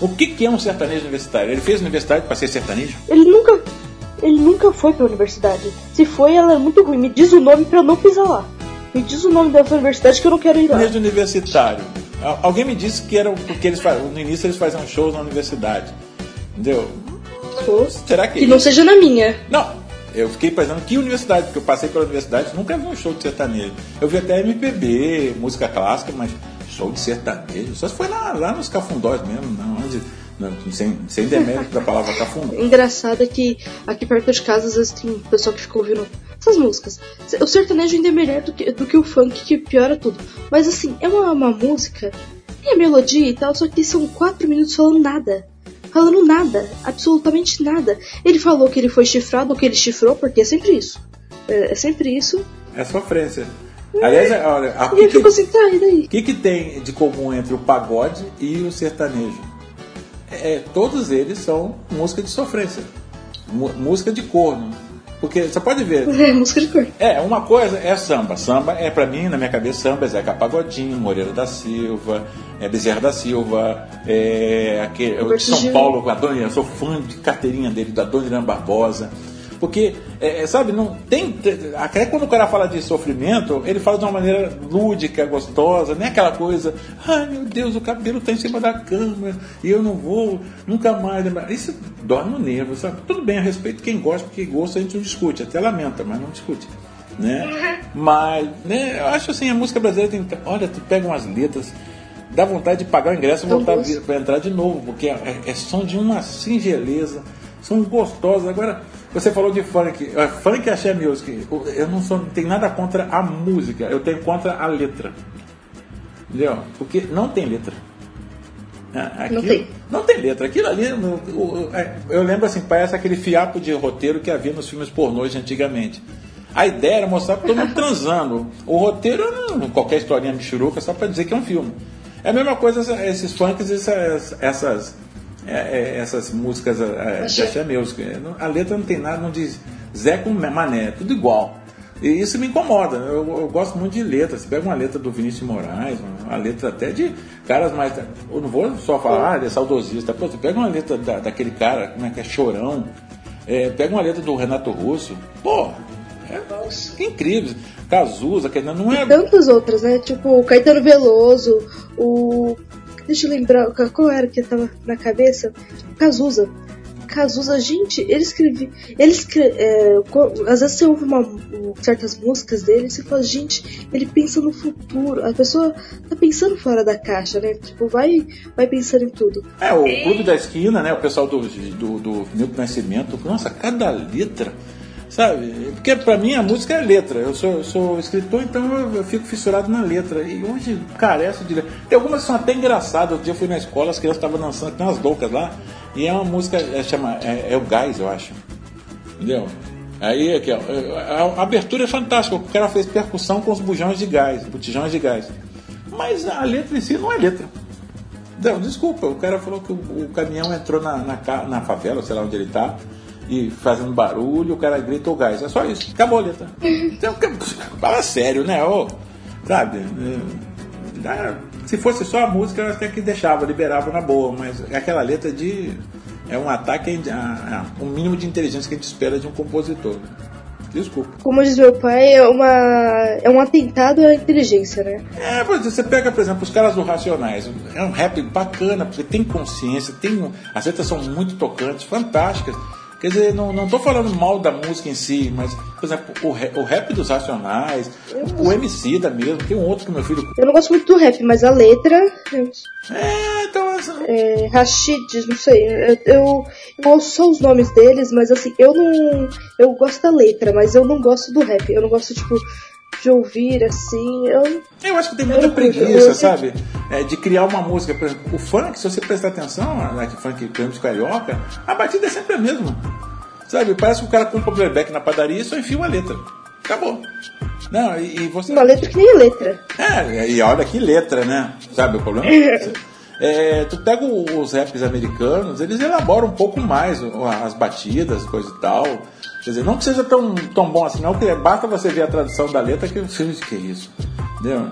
O que, que é um sertanejo universitário? Ele fez universidade para ser sertanejo? Ele nunca. Ele nunca foi para a universidade. Se foi, ela é muito ruim. Me diz o nome para eu não pisar lá. Me diz o nome dessa universidade que eu não quero ir lá. Sertanejo universitário Alguém me disse que era porque eles no início eles faziam shows na universidade. Entendeu? Shows? Será que. Que não seja na minha. Não. Eu fiquei pensando que universidade, porque eu passei pela universidade nunca vi um show de sertanejo. Eu vi até MPB, música clássica, mas show de sertanejo. Só se foi lá, lá nos cafundós mesmo, não, onde sem, sem demérito da palavra cafundó. *laughs* Engraçado é que aqui perto de casa às vezes tem pessoal que fica ouvindo essas músicas. O sertanejo ainda é melhor do que, do que o funk, que piora tudo. Mas assim, é uma, uma música, tem a melodia e tal, só que são quatro minutos falando nada. Falando nada, absolutamente nada. Ele falou que ele foi chifrado ou que ele chifrou, porque é sempre isso. É, é sempre isso. É sofrência. Aliás, olha, a, e que, que, assim, tá, e daí? O que, que tem de comum entre o pagode e o sertanejo? É, todos eles são música de sofrência, música de corno. Porque você pode ver. *laughs* É, música de cor. É, uma coisa é samba. Samba é, pra mim, na minha cabeça, samba é Zeca Pagodinho, Moreira da Silva, é Bezerra da Silva, é aquele, de São Paulo, a Dona, eu sou fã de carteirinha dele, da Dona Irã Barbosa. Porque, é, é, sabe, não tem. Até quando o cara fala de sofrimento, ele fala de uma maneira lúdica, gostosa, nem aquela coisa, ai meu Deus, o cabelo está em cima da cama e eu não vou nunca mais lembrar. Isso dói no nervo, sabe? Tudo bem a respeito, quem gosta, porque gosta a gente não discute, até lamenta, mas não discute. Né? Uhum. Mas, né, eu acho assim, a música brasileira tem. Olha, tu pega umas letras dá vontade de pagar o ingresso e voltar para entrar de novo, porque é, é, são de uma singeleza, são gostosas. Agora, você falou de funk. Uh, funk axé music. Eu não sou, não tenho nada contra a música, eu tenho contra a letra. Entendeu? Porque não tem letra. Ah, aquilo, não tem. Não tem letra. Aquilo ali, é, eu lembro assim, parece aquele fiapo de roteiro que havia nos filmes pornôs antigamente. A ideia era mostrar todo mundo transando. O roteiro qualquer historinha michuruca só para dizer que é um filme. É a mesma coisa esses funks, essas, essas é, é, essas músicas é, de axé music. A letra não tem nada, não diz Zé com Mané, tudo igual. E isso me incomoda. Eu, eu, gosto muito de letras. Você pega uma letra do Vinícius Moraes, uma letra até de caras mais. Eu não vou só falar, ah, ele é saudosista. Pô, você pega uma letra da, daquele cara, como é que é? Chorão. É, pega uma letra do Renato Russo. Pô, é, é incrível. Cazuza, que não é. E tantas outras, né? Tipo o Caetano Veloso, o Deixa eu lembrar, qual era que tava na cabeça? Cazuza. Cazuza, gente, ele escreve. Ele escreve. É, às vezes você ouve uma, certas músicas dele e você fala, gente, ele pensa no futuro. A pessoa tá pensando fora da caixa, né? Tipo, vai, vai pensando em tudo. É, o Clube da Esquina, né? O pessoal do, do, do Milton Nascimento. Nossa, cada letra Sabe? Porque para mim a música é letra. Eu sou, eu sou escritor, então eu, eu, fico fissurado na letra. E hoje carece de letra. Tem algumas que são até engraçadas. Outro dia eu fui na escola, as crianças estavam dançando, tem umas loucas lá. E é uma música, é, chama, é, é o Gás, eu acho. Entendeu? Aí aqui, ó, a, a abertura é fantástica. O cara fez percussão com os bujões de gás, botijões de gás. Mas a letra em si não é letra. Não, desculpa, o cara falou que o, o caminhão entrou na, na, na favela, sei lá onde ele está e fazendo barulho, o cara grita o gás. É só isso. Acabou a letra. *laughs* Então, fala sério, né? Oh, sabe? É, se fosse só a música, eu até que deixava, liberava na boa, mas aquela letra de. É um ataque a, a, um mínimo de inteligência que a gente espera de um compositor. Desculpa. Como diz meu pai, é, uma, é um atentado à inteligência, né? É, você pega, por exemplo, os caras do Racionais. É um rap bacana, porque tem consciência, tem, as letras são muito tocantes, fantásticas. Quer dizer, não, não tô falando mal da música em si, mas, por exemplo, o, rap, o rap dos Racionais, o MC da mesmo, tem um outro que meu filho. Eu não gosto muito do rap, mas a letra. É, então. É, Rashid, não sei. Eu, eu, eu ouço só os nomes deles, mas assim, eu não. Eu gosto da letra, mas eu não gosto do rap. Eu não gosto, tipo de ouvir, assim. Eu, eu acho que tem muita preguiça, sabe? É, de criar uma música. Por exemplo, o funk, se você prestar atenção, né, funk, por exemplo, carioca, a batida é sempre a mesma. Sabe? Parece que o cara compra o playback na padaria e só enfia uma letra. Acabou. Não, e, e você. Uma letra que nem letra. É, e olha que letra, né? Sabe o problema? *laughs* É, tu pega os raps americanos, eles elaboram um pouco mais as batidas, coisa e tal. Quer dizer, não que seja tão, tão bom assim, não, porque basta você ver a tradução da letra que você diz que é isso. Entendeu?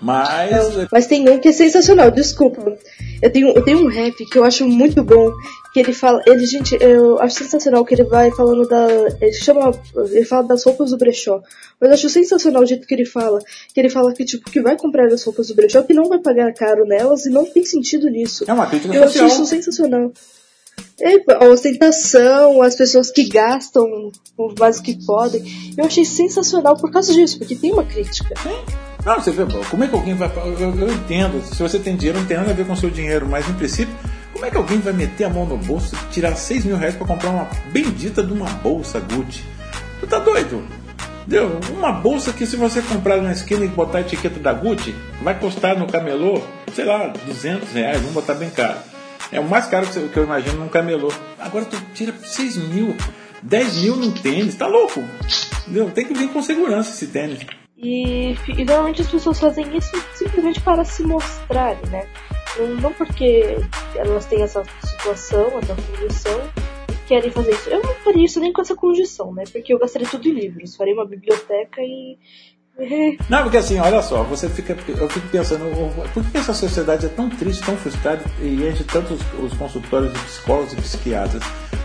Mas. Não, mas tem um que é sensacional, desculpa. Eu tenho, eu tenho um rap que eu acho muito bom. Que ele fala. Ele, gente, eu acho sensacional que ele vai falando da. Ele chama. Ele fala das roupas do brechó. Mas eu acho sensacional o jeito que ele fala. Que ele fala que, tipo, que vai comprar as roupas do brechó, que não vai pagar caro nelas e não tem sentido nisso. É uma crítica eu social. Eu acho isso sensacional. É, a ostentação, as pessoas que gastam mais do que podem. Eu achei sensacional por causa disso, porque tem uma crítica. Não, você vê, como é que alguém vai. Eu, eu, entendo, se você tem dinheiro, não tem nada a ver com o seu dinheiro, mas em princípio, como é que alguém vai meter a mão no bolso e tirar 6 mil reais pra comprar uma bendita de uma bolsa Gucci? Tu tá doido? Deu uma bolsa que se você comprar na esquina e botar a etiqueta da Gucci, vai custar no camelô, sei lá, 200 reais, vamos botar bem caro. É o mais caro que eu imagino num camelô. Agora tu tira 6 mil, 10 mil num tênis, tá louco? Entendeu? Tem que vir com segurança esse tênis. E, e, normalmente as pessoas fazem isso simplesmente para se mostrarem, né? Não, porque elas têm essa situação, essa condição, querem fazer isso. Eu não faria isso nem com essa condição, né? Porque eu gastaria tudo em livros. Faria uma biblioteca e, *laughs* não, porque assim, olha só, você fica, eu fico pensando, por que essa sociedade é tão triste, tão frustrada e enche tantos os consultórios de psicólogos e psiquiatras?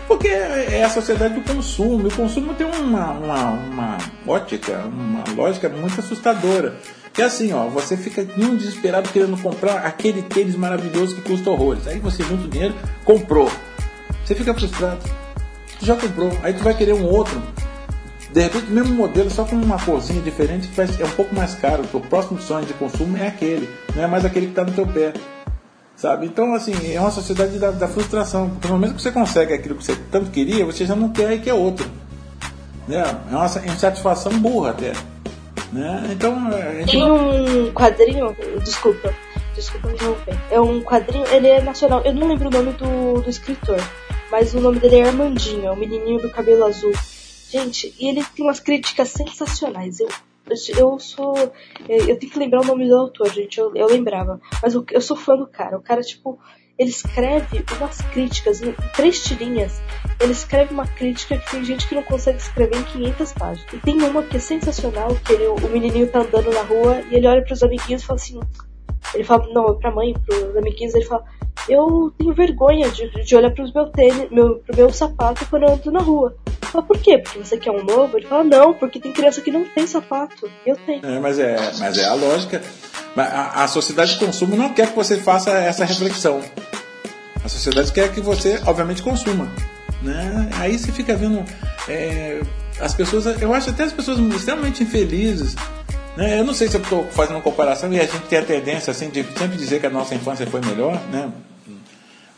Porque é a sociedade do consumo, e o consumo tem uma, uma, uma ótica, uma lógica muito assustadora. Que é assim, ó, você fica um desesperado querendo comprar aquele tênis maravilhoso que custa horrores. Aí você junta o dinheiro, comprou. Você fica frustrado. Já comprou, aí tu vai querer um outro de repente, o mesmo modelo, só com uma corzinha diferente, é um pouco mais caro. O próximo sonho de consumo é aquele, não é mais aquele que está no teu pé. Sabe? Então, assim, é uma sociedade da, da frustração. Porque no momento que você consegue aquilo que você tanto queria, você já não quer e quer outro. Né? É uma insatisfação burra até. Né? Então, gente... Tem um quadrinho, desculpa, desculpa me interromper. É um quadrinho, ele é nacional, eu não lembro o nome do, do escritor, mas o nome dele é Armandinho, é o menininho do cabelo azul. Gente, e ele tem umas críticas sensacionais. Eu, eu sou. É, eu tenho que lembrar o nome do autor, gente. Eu, eu lembrava. Mas eu, eu sou fã do cara. O cara, tipo, ele escreve umas críticas em três tirinhas. Ele escreve uma crítica que tem gente que não consegue escrever em 500 páginas. E tem uma que é sensacional, que ele, o menininho tá andando na rua e ele olha para os amiguinhos e fala assim: ele fala, não, pra mãe, pros amiguinhos, ele fala, eu tenho vergonha de, de olhar pros meu tênis, meu, pro meu sapato quando eu ando na rua. Fala, por quê? Porque você quer um novo? Ele fala, não, porque tem criança que não tem sapato. Eu tenho. É, mas é, mas é a lógica. A, a sociedade de consumo não quer que você faça essa reflexão. A sociedade quer que você, obviamente, consuma. Né? Aí você fica vendo é, as pessoas, eu acho até as pessoas extremamente infelizes. Né? Eu não sei se eu estou fazendo comparação e a gente tem a tendência assim, de sempre dizer que a nossa infância foi melhor, né?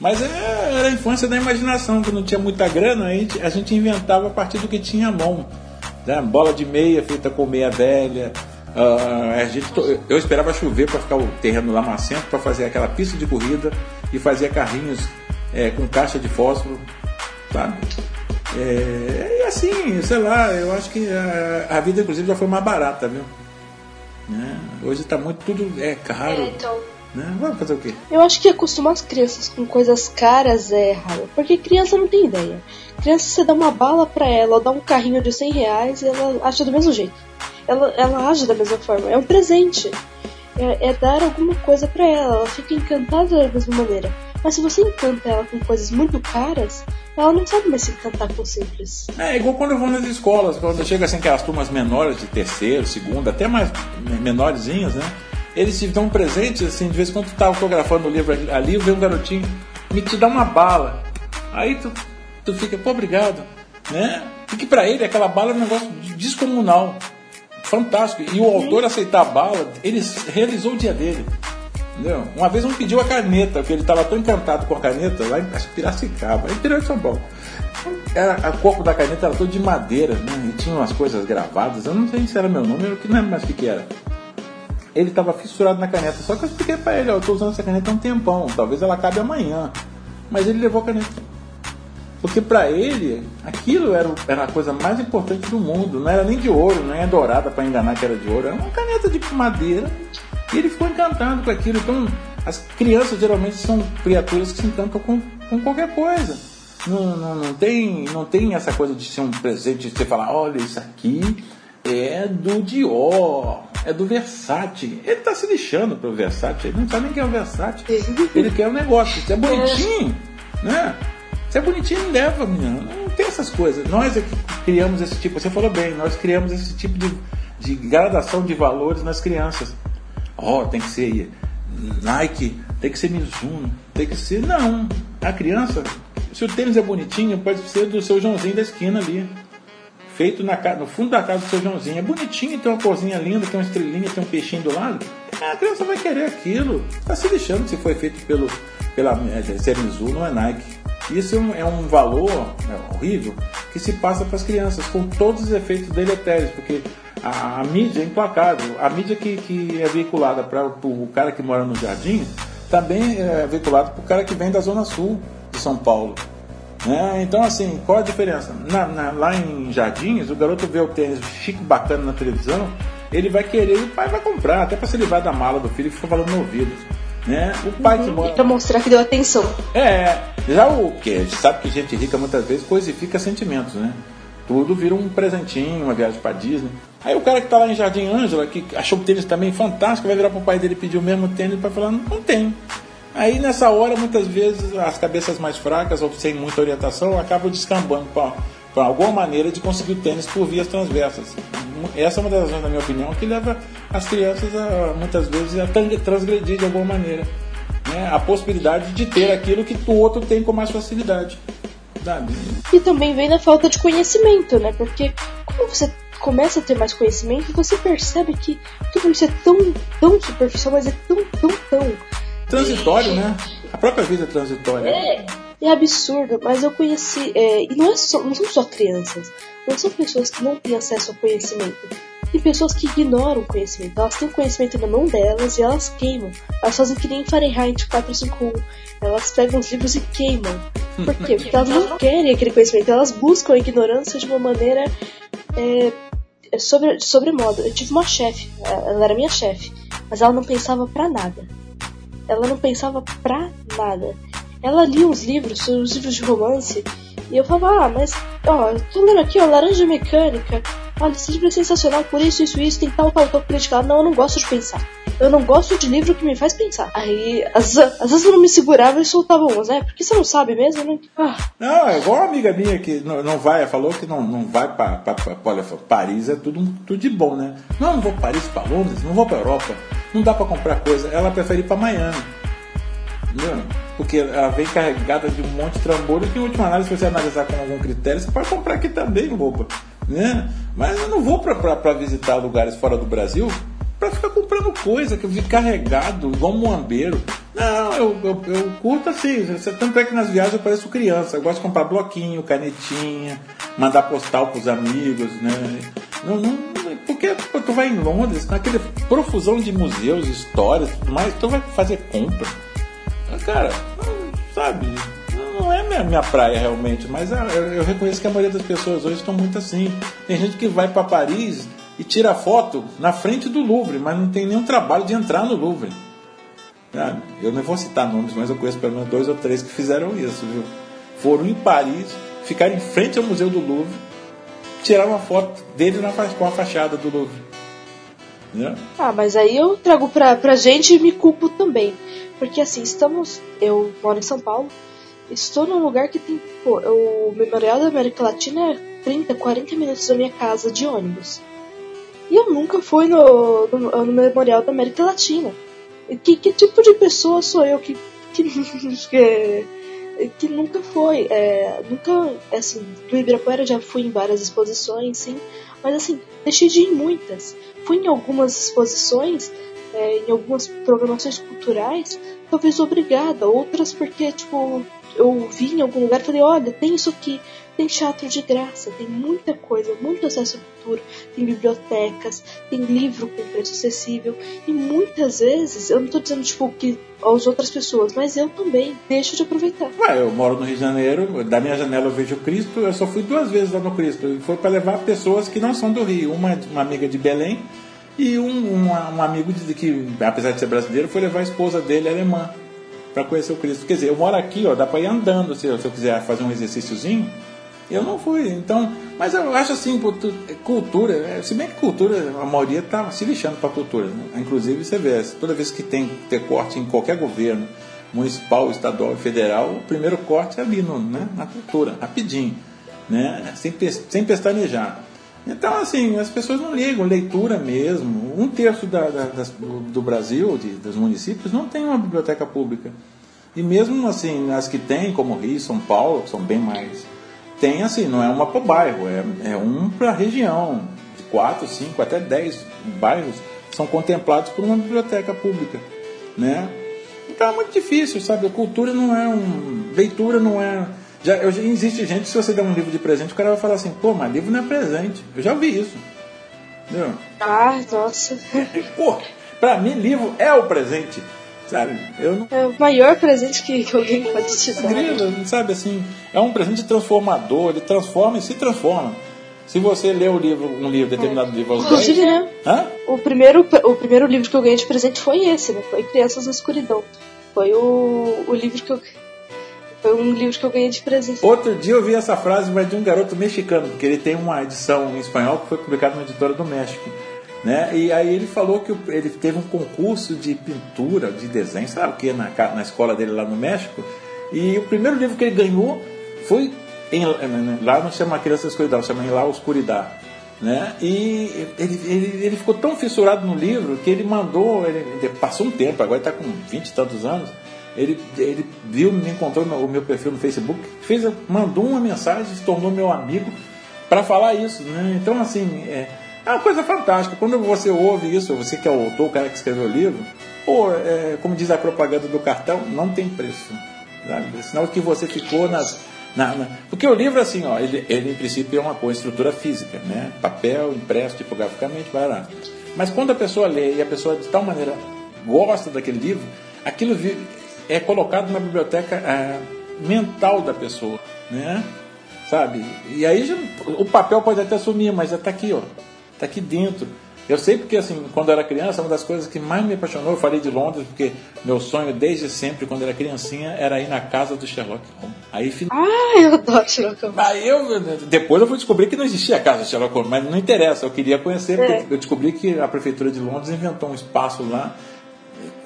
Mas é, era a infância da imaginação, que não tinha muita grana, a gente, a gente inventava a partir do que tinha à mão. Né? Bola de meia feita com meia velha. Uh, a gente, eu esperava chover para ficar o terreno lamacento para fazer aquela pista de corrida e fazer carrinhos é, com caixa de fósforo, sabe? É, e assim, sei lá, eu acho que a, a, vida inclusive já foi mais barata, viu? Né? Hoje está muito, tudo é caro. É, então. Né? Vamos fazer o quê? Eu acho que acostumar as crianças com coisas caras é errado, porque criança não tem ideia. Criança, você dá uma bala pra ela, ou dá um carrinho de 100 reais e ela acha do mesmo jeito. Ela, ela age da mesma forma. É um presente. É, é dar alguma coisa para ela. Ela fica encantada da mesma maneira. Mas se você encanta ela com coisas muito caras, ela não sabe mais se encantar com simples. É igual quando eu vou nas escolas, quando chega assim aquelas turmas menores de terceiro, segundo, até mais menorzinhas, né? Eles te dão um presente, assim, de vez em quando tu tá autografando o livro ali, vem um garotinho, me te dá uma bala. Aí tu, tu fica, pô, obrigado. Né? Porque para ele aquela bala é um negócio descomunal. Fantástico. E o autor aceitar a bala, ele realizou o dia dele. Entendeu? Uma vez um pediu a caneta, porque ele estava tão encantado com a caneta, lá em Piracicaba, em São Paulo. Era, o corpo da caneta era todo de madeira, né? E tinha umas coisas gravadas. Eu não sei se era meu nome, eu não lembro mais o que, que era ele estava fissurado na caneta. Só que eu expliquei para ele, eu estou usando essa caneta há um tempão, talvez ela acabe amanhã. Mas ele levou a caneta. Porque para ele, aquilo era, era a coisa mais importante do mundo. Não era nem de ouro, nem é dourada para enganar que era de ouro. Era uma caneta de madeira. E ele ficou encantado com aquilo. Então, as crianças geralmente são criaturas que se encantam com, com qualquer coisa. Não, não, não, tem, não tem essa coisa de ser um presente, de você falar, olha, isso aqui é do Dior, é do Versace. Ele está se lixando pro Versace, ele não sabe nem quem é o Versace. Ele quer um negócio, isso é bonitinho, né? Se é bonitinho, leva, menina. Não tem essas coisas. Nós é que criamos esse tipo, você falou bem, nós criamos esse tipo de, de gradação de valores nas crianças. Ó, oh, tem que ser Nike, tem que ser Mizuno, tem que ser. Não. A criança, se o tênis é bonitinho, pode ser do seu Joãozinho da esquina ali feito na, no fundo da casa do seu Joãozinho. É bonitinho, tem uma corzinha linda, tem uma estrelinha, tem um peixinho do lado. A criança vai querer aquilo. Está se deixando se foi feito pelo, pela Sermizu, não é Nike. Isso é um, é um valor é horrível que se passa para as crianças, com todos os efeitos deletérios, porque a, a mídia é implacável. A mídia que, que é veiculada para o cara que mora no jardim também é veiculada para o cara que vem da Zona Sul de São Paulo. Né? Então, assim, qual a diferença? Na, na, lá em Jardins, o garoto vê o tênis chique bacana na televisão, ele vai querer e o pai vai comprar, até para se livrar da mala do filho que fica falando no ouvido. Né? O pai uhum, que mora. Pra mostrar que deu atenção. É, já o que? A gente sabe que gente rica muitas vezes coisifica sentimentos, né? Tudo vira um presentinho, uma viagem para Disney. Aí o cara que tá lá em Jardim Ângela, que achou o tênis também fantástico, vai virar pro pai dele pedir o mesmo tênis para falar: não tem. Aí nessa hora, muitas vezes, as cabeças mais fracas ou sem muita orientação acabam descambando para alguma maneira de conseguir o tênis por vias transversas. Essa é uma das razões, na minha opinião, que leva as crianças a, muitas vezes a transgredir de alguma maneira né? a possibilidade de ter aquilo que o outro tem com mais facilidade. E também vem da falta de conhecimento, né? Porque como você começa a ter mais conhecimento, você percebe que tudo isso é tão, tão superficial, mas é tão, tão, tão transitório, né? A própria vida é transitória. É, é absurdo, mas eu conheci. É, e não, é só, não são só crianças, não são pessoas que não têm acesso ao conhecimento. Tem pessoas que ignoram o conhecimento. Elas têm o conhecimento na mão delas e elas queimam. Elas fazem que nem Fahrenheit 451. Elas pegam os livros e queimam. Por quê? Porque elas não querem aquele conhecimento. Elas buscam a ignorância de uma maneira é, é sobre, sobre modo. Eu tive uma chefe, ela era minha chefe, mas ela não pensava para nada. Ela não pensava pra nada. Ela lia os livros, os livros de romance, e eu falava, ah, mas, ó, tô lendo aqui, ó, Laranja Mecânica. Olha, esse livro é sensacional por isso, isso, isso, tem tal, tal, tal crítica. Não, eu não gosto de pensar. Eu não gosto de livro que me faz pensar. Aí, às, às vezes eu não me segurava e soltava umas, né? Porque você não sabe mesmo, né? Ah. Não, é igual uma amiga minha que não, não vai, falou que não, não vai pra, pra, pra, pra Paris, é tudo, tudo de bom, né? Não, não vou para Paris, pra Londres, não vou pra Europa, não dá pra comprar coisa. Ela prefere ir pra Miami. Entendeu? porque ela vem carregada de um monte de trambolho que, em última análise, se você analisar com algum critério, você pode comprar aqui também roupa. Né? Mas eu não vou para visitar lugares fora do Brasil para ficar comprando coisa que eu vi carregado, igual um. Não, eu, eu, eu, curto assim. Tanto é que nas viagens eu pareço criança. Eu gosto de comprar bloquinho, canetinha, mandar postal pros amigos, né? Não, não, porque pô, tu vai em Londres, naquele profusão de museus, histórias, tudo mais, tu vai fazer compra. Cara, sabe, não é minha, minha praia realmente, mas eu, eu reconheço que a maioria das pessoas hoje estão muito assim. Tem gente que vai para Paris e tira foto na frente do Louvre, mas não tem nenhum trabalho de entrar no Louvre. Eu não vou citar nomes, mas eu conheço pelo menos dois ou três que fizeram isso, viu? Foram em Paris, ficaram em frente ao Museu do Louvre, tiraram uma foto dele na, com a fachada do Louvre. Né? Ah, mas aí eu trago pra, pra gente e me culpo também. Porque assim, estamos. Eu moro em São Paulo, estou num lugar que tem. Pô, o Memorial da América Latina é 30, 40 minutos da minha casa de ônibus. E eu nunca fui no, no, no Memorial da América Latina. Que, que tipo de pessoa sou eu que, que, *laughs* que, que nunca foi? É, nunca, assim, do Ibirapuera já fui em várias exposições, sim, mas assim, deixei de ir em muitas. Fui em algumas exposições, é, em algumas programações culturais, talvez obrigada, outras porque, tipo, eu vi em algum lugar e falei, olha, tem isso aqui, tem teatro de graça, tem muita coisa, muito acesso à cultura, tem bibliotecas, tem livro com preço acessível. E muitas vezes, eu não estou dizendo tipo que as outras pessoas, mas eu também deixo de aproveitar. Ué, eu moro no Rio de Janeiro, da minha janela eu vejo o Cristo, eu só fui duas vezes lá no Cristo. Foi para levar pessoas que não são do Rio. Uma, uma amiga de Belém e um, um, um amigo de, que, apesar de ser brasileiro, foi levar a esposa dele, alemã, para conhecer o Cristo. Quer dizer, eu moro aqui, ó, dá para ir andando se, se eu quiser fazer um exercíciozinho eu não fui. Então, mas eu acho assim, cultura, é, se bem que cultura, a maioria está se lixando para cultura. Né? Inclusive, você vê, toda vez que tem ter corte em qualquer governo, municipal, estadual e federal, o primeiro corte é ali no, né, na cultura, rapidinho, né? sem, sem pestanejar. Então, assim, as pessoas não ligam, leitura mesmo. Um terço da, da, das, do, Brasil, de, dos municípios, não tem uma biblioteca pública. E mesmo assim, as que tem, como Rio, São Paulo, são bem mais tem assim, não é uma por bairro, é, é um para a região. De quatro, cinco, até dez bairros são contemplados por uma biblioteca pública. Né? Então é muito difícil, sabe? A cultura não é um. Leitura não é. Já, eu, existe gente, se você der um livro de presente, o cara vai falar assim, pô, mas livro não é presente. Eu já ouvi isso. Entendeu? Ah, nossa. Pô, pra mim, livro é o presente. Sabe? Eu não... É o maior presente que, que *laughs* alguém pode te dar. Incrível, sabe assim? É um presente transformador, ele transforma e se transforma. Se você lê o livro, um livro, determinado é. livro aos Inclusive, 10... né? Hã? O primeiro, o primeiro livro que eu ganhei de presente foi esse, né? Foi Crianças na Escuridão. Foi o, o livro que eu. Foi um livro que eu ganhei de presente. Outro dia eu vi essa frase, mas de um garoto mexicano, porque ele tem uma edição em espanhol que foi publicada na editora do México. Né? E aí ele falou que ele teve um concurso de pintura, de desenho, sabe o que, na, na escola dele lá no México. E o primeiro livro que ele ganhou foi em, lá não chama Criança Escuridão, chama em Lá Oscuridade. Né? E ele, ele, ele, ficou tão fissurado no livro que ele mandou, ele passou um tempo, agora está com 20 e tantos anos. Ele, ele viu, me encontrou no o meu perfil no Facebook, fez, mandou uma mensagem, se tornou meu amigo para falar isso. Né? Então, assim, é, é uma coisa fantástica. Quando você ouve isso, você que é o autor, o cara que escreveu o livro, pô, é, como diz a propaganda do cartão, não tem preço. Sabe? É sinal que você ficou nas. Na, na... Porque o livro, assim, ó, ele, ele em princípio é uma boa estrutura física, né? Papel, impresso tipograficamente, lá. Mas quando a pessoa lê e a pessoa de tal maneira gosta daquele livro, aquilo é colocado na biblioteca é, mental da pessoa, né? Sabe? E aí o papel pode até sumir, mas está aqui, ó está aqui dentro. Eu sei porque, assim, quando eu era criança, uma das coisas que mais me apaixonou, eu falei de Londres, porque meu sonho desde sempre, quando eu era criancinha, era ir na casa do Sherlock Holmes. Aí, Ah, eu adoro Sherlock Holmes. Aí eu, depois eu fui descobrir que não existia a casa do Sherlock Holmes, mas não interessa, eu queria conhecer, porque é. eu descobri que a prefeitura de Londres inventou um espaço lá,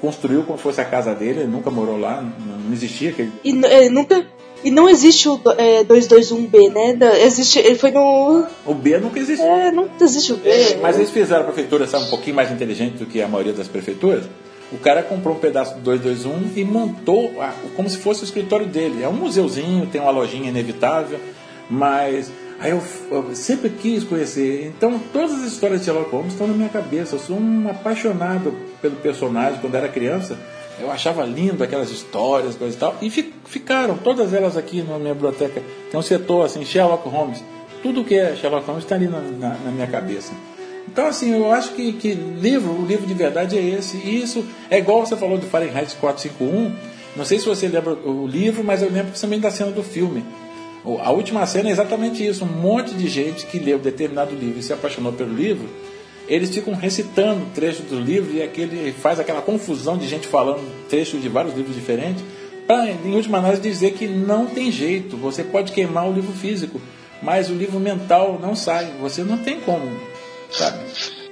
construiu como se fosse a casa dele, ele nunca morou lá, não existia aquele... E é, nunca e não existe o é, 221B, né? Existe, ele foi no. O B nunca existe. É, não existe o B. É, mas eles fizeram a prefeitura sabe, um pouquinho mais inteligente do que a maioria das prefeituras. O cara comprou um pedaço do 221 e montou como se fosse o escritório dele. É um museuzinho, tem uma lojinha inevitável, mas aí eu, eu sempre quis conhecer. Então todas as histórias de Sherlock Holmes estão na minha cabeça. Eu sou um apaixonado pelo personagem quando era criança. Eu achava lindo aquelas histórias, coisas e tal. E ficaram todas elas aqui na minha biblioteca. Tem um setor assim, Sherlock Holmes. Tudo que é Sherlock Holmes está ali na, na, na, minha cabeça. Então, assim, eu acho que, que livro, o livro de verdade é esse. E isso é igual você falou do Fahrenheit 451. Não sei se você lembra o livro, mas eu lembro também da cena do filme. A última cena é exatamente isso. Um monte de gente que leu determinado livro e se apaixonou pelo livro eles ficam recitando trechos do livro e aquele faz aquela confusão de gente falando trechos de vários livros diferentes, para, em última análise, dizer que não tem jeito, você pode queimar o livro físico, mas o livro mental não sai, você não tem como, sabe?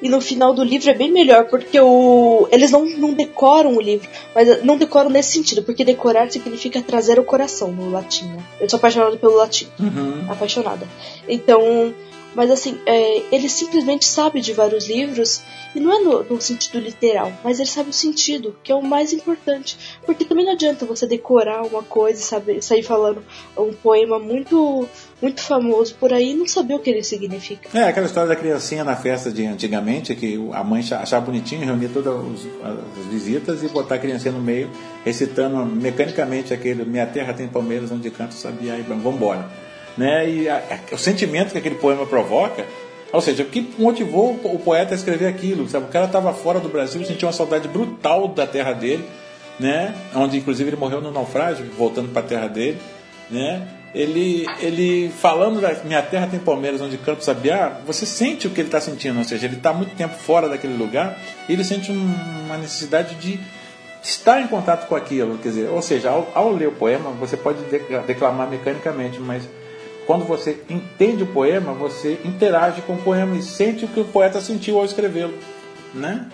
E no final do livro é bem melhor, porque o... eles não, não decoram o livro, mas não decoram nesse sentido, porque decorar significa trazer o coração no latim. Né? Eu sou apaixonada pelo latim. Uhum. Apaixonada. Então, mas assim, é, ele simplesmente sabe de vários livros, e não é no, no, sentido literal, mas ele sabe o sentido, que é o mais importante. Porque também não adianta você decorar uma coisa, saber, sair falando um poema muito muito famoso por aí e não saber o que ele significa. É, aquela história da criancinha na festa de antigamente, que a mãe achava bonitinho reunir todas as visitas e botar a criancinha no meio, recitando mecanicamente aquele Minha Terra tem Palmeiras, onde canto sabia, e vamos embora né? E a, a, o sentimento que aquele poema provoca, ou seja, o que motivou o poeta a escrever aquilo, sabe? O cara estava fora do Brasil, sentia uma saudade brutal da terra dele, né? Onde inclusive ele morreu no naufrágio, voltando para a terra dele, né? Ele, ele falando da minha terra tem Palmeiras, onde canto sabiá, você sente o que ele está sentindo, ou seja, ele está muito tempo fora daquele lugar e ele sente um, uma necessidade de estar em contato com aquilo, quer dizer, ou seja, ao, ao ler o poema você pode declamar mecanicamente, mas quando você entende o poema, você interage com o poema e sente o que o poeta sentiu ao escrevê-lo, né?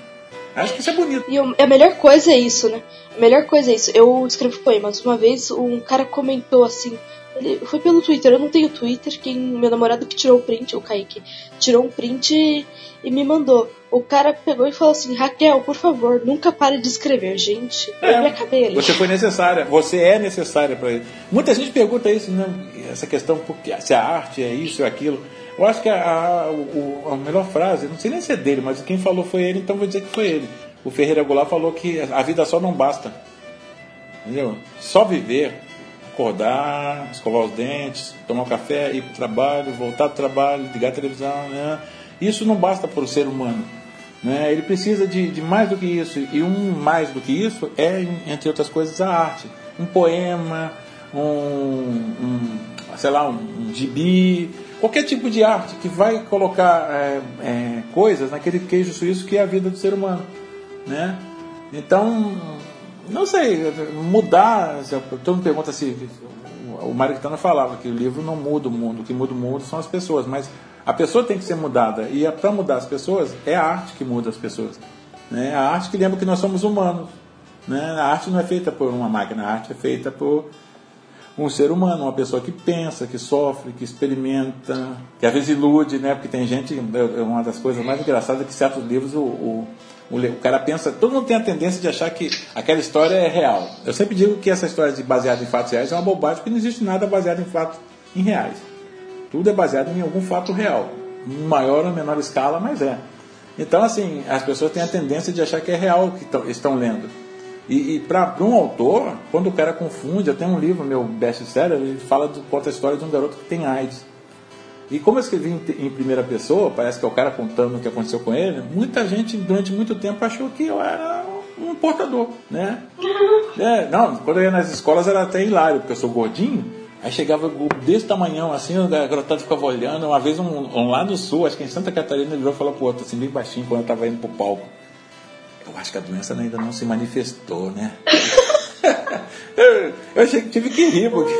Acho que isso é bonito. E a melhor coisa é isso, né? A melhor coisa é isso. Eu escrevo poemas. Uma vez um cara comentou assim. Ele foi pelo Twitter. Eu não tenho Twitter. Quem meu namorado que tirou o print, o Kaique, tirou um print e, e me mandou. O cara pegou e falou assim: Raquel, por favor, nunca pare de escrever, gente. É, eu me acabei ali. Você foi necessária. Você é necessária para ele. Muita gente pergunta isso, né? essa questão porque se a arte é isso ou aquilo. Eu acho que a, a, a, melhor frase, não sei nem se é dele, mas quem falou foi ele, então vou dizer que foi ele. O Ferreira Goulart falou que a vida só não basta. Entendeu? Só viver, acordar, escovar os dentes, tomar um café, ir para o trabalho, voltar do trabalho, ligar a televisão, né? Isso não basta para o ser humano. Né? Ele precisa de, de mais do que isso. E um mais do que isso é, entre outras coisas, a arte. Um poema, um, um sei lá, um, um gibi, qualquer tipo de arte que vai colocar é, é, coisas naquele queijo suíço que é a vida do ser humano, né? Então, não sei, mudar, todo mundo pergunta se o Mário Quintana falava que o livro não muda o mundo, o que muda o mundo são as pessoas, mas a pessoa tem que ser mudada e para mudar as pessoas é a arte que muda as pessoas, né? A arte que lembra que nós somos humanos, né? A arte não é feita por uma máquina, a arte é feita por um ser humano, uma pessoa que pensa, que sofre, que experimenta, que às vezes ilude, né? Porque tem gente, uma das coisas mais engraçadas é que certos livros o, o, o, o cara pensa, todo mundo tem a tendência de achar que aquela história é real. Eu sempre digo que essa história de baseada em fatos reais é uma bobagem, porque não existe nada baseado em fatos em reais. Tudo é baseado em algum fato real, maior ou menor escala, mas é. Então, assim, as pessoas têm a tendência de achar que é real o que estão lendo. E, e para um autor, quando o cara confunde, eu tenho um livro, meu best-seller, ele fala, do, conta a história de um garoto que tem AIDS. E como eu escrevi em, em, primeira pessoa, parece que é o cara contando o que aconteceu com ele, muita gente durante muito tempo achou que eu era um portador, né? *laughs* É, não, quando eu ia nas escolas era até hilário, porque eu sou gordinho, aí chegava desse tamanhão assim, o garotado ficava olhando, uma vez um, um lá no sul, acho que em Santa Catarina, ele virou e falou pro outro, assim, bem baixinho, quando eu tava indo pro palco eu acho que a doença ainda não se manifestou, né? *laughs* eu, eu achei que tive que rir, porque.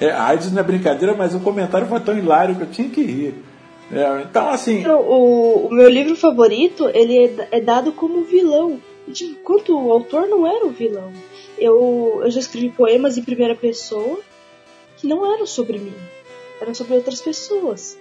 *laughs* é, AIDS não é brincadeira, mas o comentário foi tão hilário que eu tinha que rir. É, então, assim. O, o, meu livro favorito ele é, é dado como vilão. Enquanto o autor não era o vilão. Eu, eu já escrevi poemas em primeira pessoa que não eram sobre mim, eram sobre outras pessoas.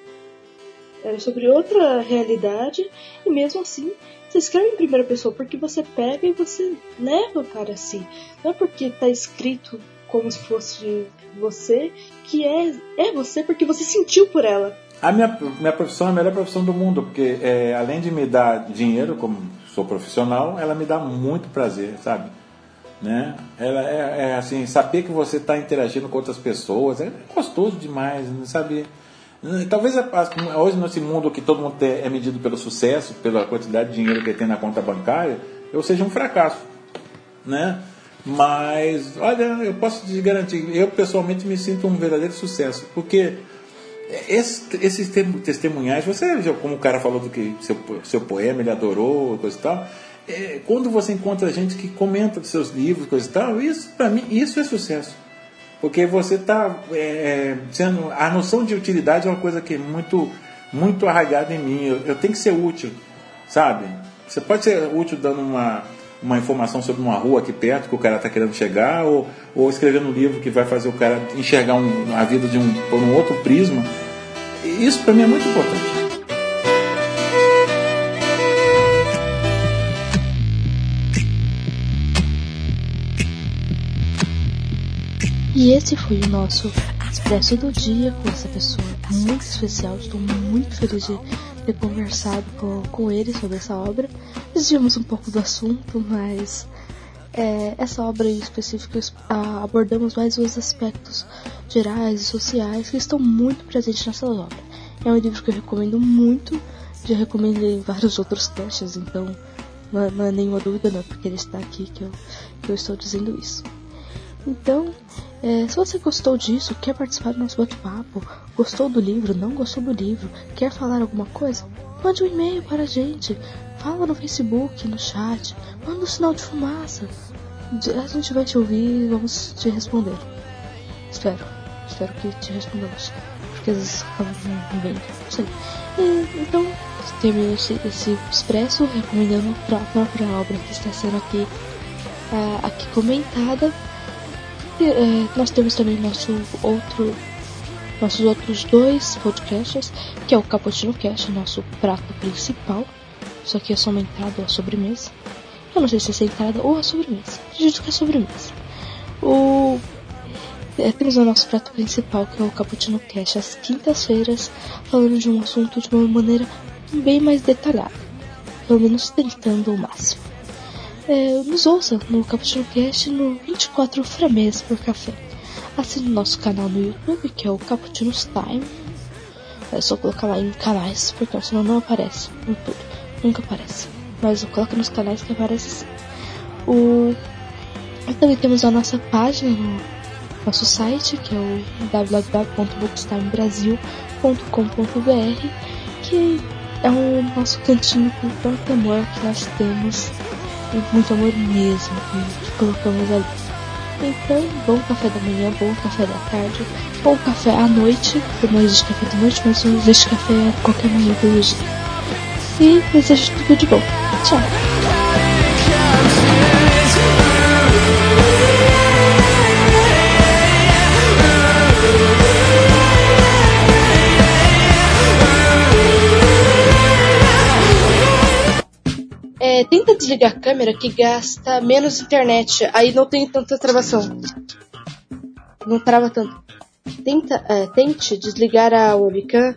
Era sobre outra realidade, e mesmo assim Você escreve em primeira pessoa porque você pega e você leva para si. Não é porque tá escrito como se fosse você, que é, é você porque você sentiu por ela. A minha, minha profissão é a melhor profissão do mundo, porque é, além de me dar dinheiro, como sou profissional, ela me dá muito prazer, sabe? Né? Ela é, é assim, saber que você está interagindo com outras pessoas é gostoso demais, sabe? Talvez hoje nesse mundo que todo mundo é medido pelo sucesso, pela quantidade de dinheiro que tem na conta bancária, eu seja um fracasso, né? Mas, olha, eu posso te garantir, eu pessoalmente me sinto um verdadeiro sucesso, porque esses, esses testemunhais, você como o cara falou do que seu, seu poema ele adorou, coisa e tal, é, quando você encontra gente que comenta dos seus livros, coisa e tal, isso para mim isso é sucesso. Porque você está é, é, sendo. A noção de utilidade é uma coisa que é muito, muito arraigada em mim. Eu, eu tenho que ser útil, sabe? Você pode ser útil dando uma, uma informação sobre uma rua aqui perto que o cara está querendo chegar, ou, ou escrevendo um livro que vai fazer o cara enxergar um, a vida de um, por um outro prisma. Isso para mim é muito importante. E esse foi o nosso expresso do dia com essa pessoa muito especial. Estou muito feliz de ter conversado com, com ele sobre essa obra. Desviamos um pouco do assunto, mas é, essa obra em específico abordamos mais os aspectos gerais e sociais que estão muito presentes nessa obra. É um livro que eu recomendo muito, já recomendei vários outros caches, então não, é, não é nenhuma dúvida não, porque ele está aqui que eu, que eu estou dizendo isso. Então, é, se você gostou disso, quer participar do nosso bate-papo, gostou do livro, não gostou do livro, quer falar alguma coisa, mande um e-mail para a gente, fala no Facebook, no chat, manda um sinal de fumaça. A gente vai te ouvir e vamos te responder. Espero, espero que te respondamos, porque às vezes vendo, não sei. E, então, termino esse, esse expresso recomendando a própria obra que está sendo aqui, uh, aqui comentada é, nós temos também nosso outro, nossos outros dois podcasts, que é o Cappuccino Cast, nosso prato principal. Isso aqui é só uma entrada ou a sobremesa. Eu não sei se é a entrada ou a sobremesa. Acredito que é a sobremesa. O é, temos o nosso prato principal, que é o Cappuccino Cast, às quintas-feiras, falando de um assunto de uma maneira bem mais detalhada. Pelo menos tentando o máximo é, nos ouça no Cappuccino Cast no 24 frames por café. Assine nosso canal no YouTube, que é o Cappuccino's Time. É só colocar lá em canais, porque senão não aparece no tudo. Nunca aparece. Mas coloca nos canais que aparece sim. O... Também temos a nossa página no nosso site, que é o www.bookstimebrasil.com.br, que é o nosso cantinho com tanto amor que nós temos muito amor mesmo que colocamos ali. Então, bom café da manhã, bom café da tarde, bom café à noite, porque não existe café da noite, mas existe café qualquer momento do dia. E desejo tudo de bom. Tchau! Tenta desligar a câmera que gasta menos internet, aí não tem tanta travação. Não trava tanto. Tenta, é, tente desligar a webcam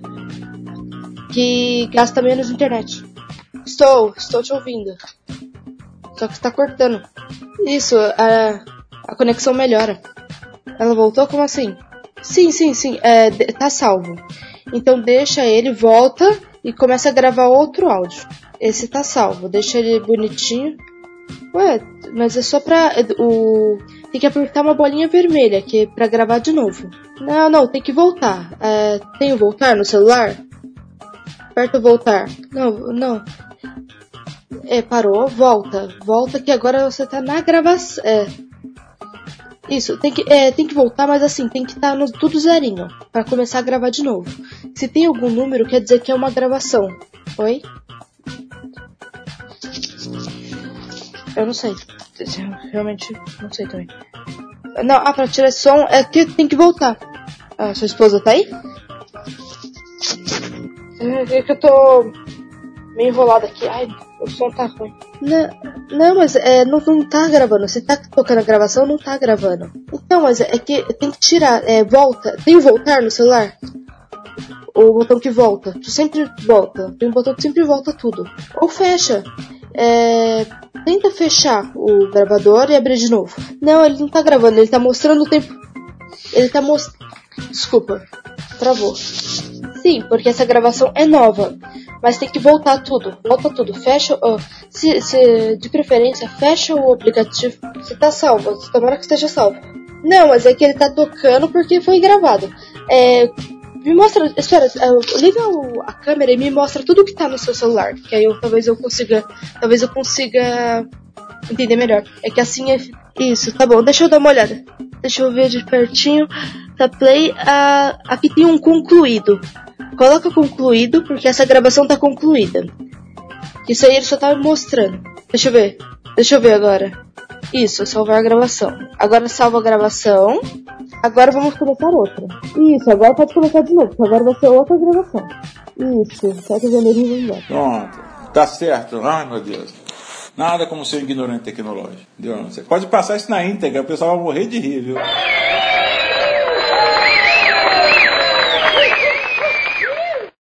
que gasta menos internet. Estou, estou te ouvindo. Só que está cortando. Isso, a, a conexão melhora. Ela voltou? Como assim? Sim, sim, sim. É, tá salvo. Então deixa ele, volta e começa a gravar outro áudio. Esse tá salvo, deixa ele bonitinho. Ué, mas é só pra. O, tem que apertar uma bolinha vermelha que é pra gravar de novo. Não, não, tem que voltar. É, tem o voltar no celular? Aperta o voltar. Não, não. É, parou, volta. Volta que agora você tá na gravação. É. Isso, tem que, é, tem que voltar, mas assim, tem que estar tá no tudo zerinho. para começar a gravar de novo. Se tem algum número, quer dizer que é uma gravação. Oi? Eu não sei. Realmente não sei também. Não, ah, pra tirar esse som é que tem que voltar. Ah, sua esposa tá aí? É, é que eu tô meio enrolada aqui. Ai, O som tá ruim. Não, não mas é, não, não tá gravando. Se tá tocando a gravação, não tá gravando. Então, mas é que tem que tirar. É, volta. Tem voltar no celular? O botão que volta. Tu sempre volta. Tem um botão que sempre volta tudo. Ou fecha. É, tenta fechar o gravador e abrir de novo. Não, ele não tá gravando. Ele tá mostrando o tempo. Ele tá mostrando. Desculpa. Travou. Sim, porque essa gravação é nova. Mas tem que voltar tudo. Volta tudo. Fecha. Uh, se, se, de preferência, fecha o aplicativo. Se tá salvo. Tomara que esteja salvo. Não, mas é que ele tá tocando porque foi gravado. É, me mostra. Espera, uh, liga a câmera e me mostra tudo que tá no seu celular. Que aí eu, talvez eu consiga. Talvez eu consiga entender melhor. É que assim é. Isso, tá bom. Deixa eu dar uma olhada. Deixa eu ver de pertinho. Tá play. Uh, aqui tem um concluído. Coloca concluído, porque essa gravação tá concluída. Isso aí ele só tá mostrando. Deixa eu ver. Deixa eu ver agora. Isso, salvar a gravação. Agora salva a gravação. Agora vamos começar outra. Isso, agora pode começar de novo, agora vai ser outra gravação. Isso, 7 de janeiro e embora. Pronto, tá certo. Ai meu Deus. Nada como ser ignorante tecnológico. Você pode passar isso na íntegra, o pessoal vai morrer de rir, viu?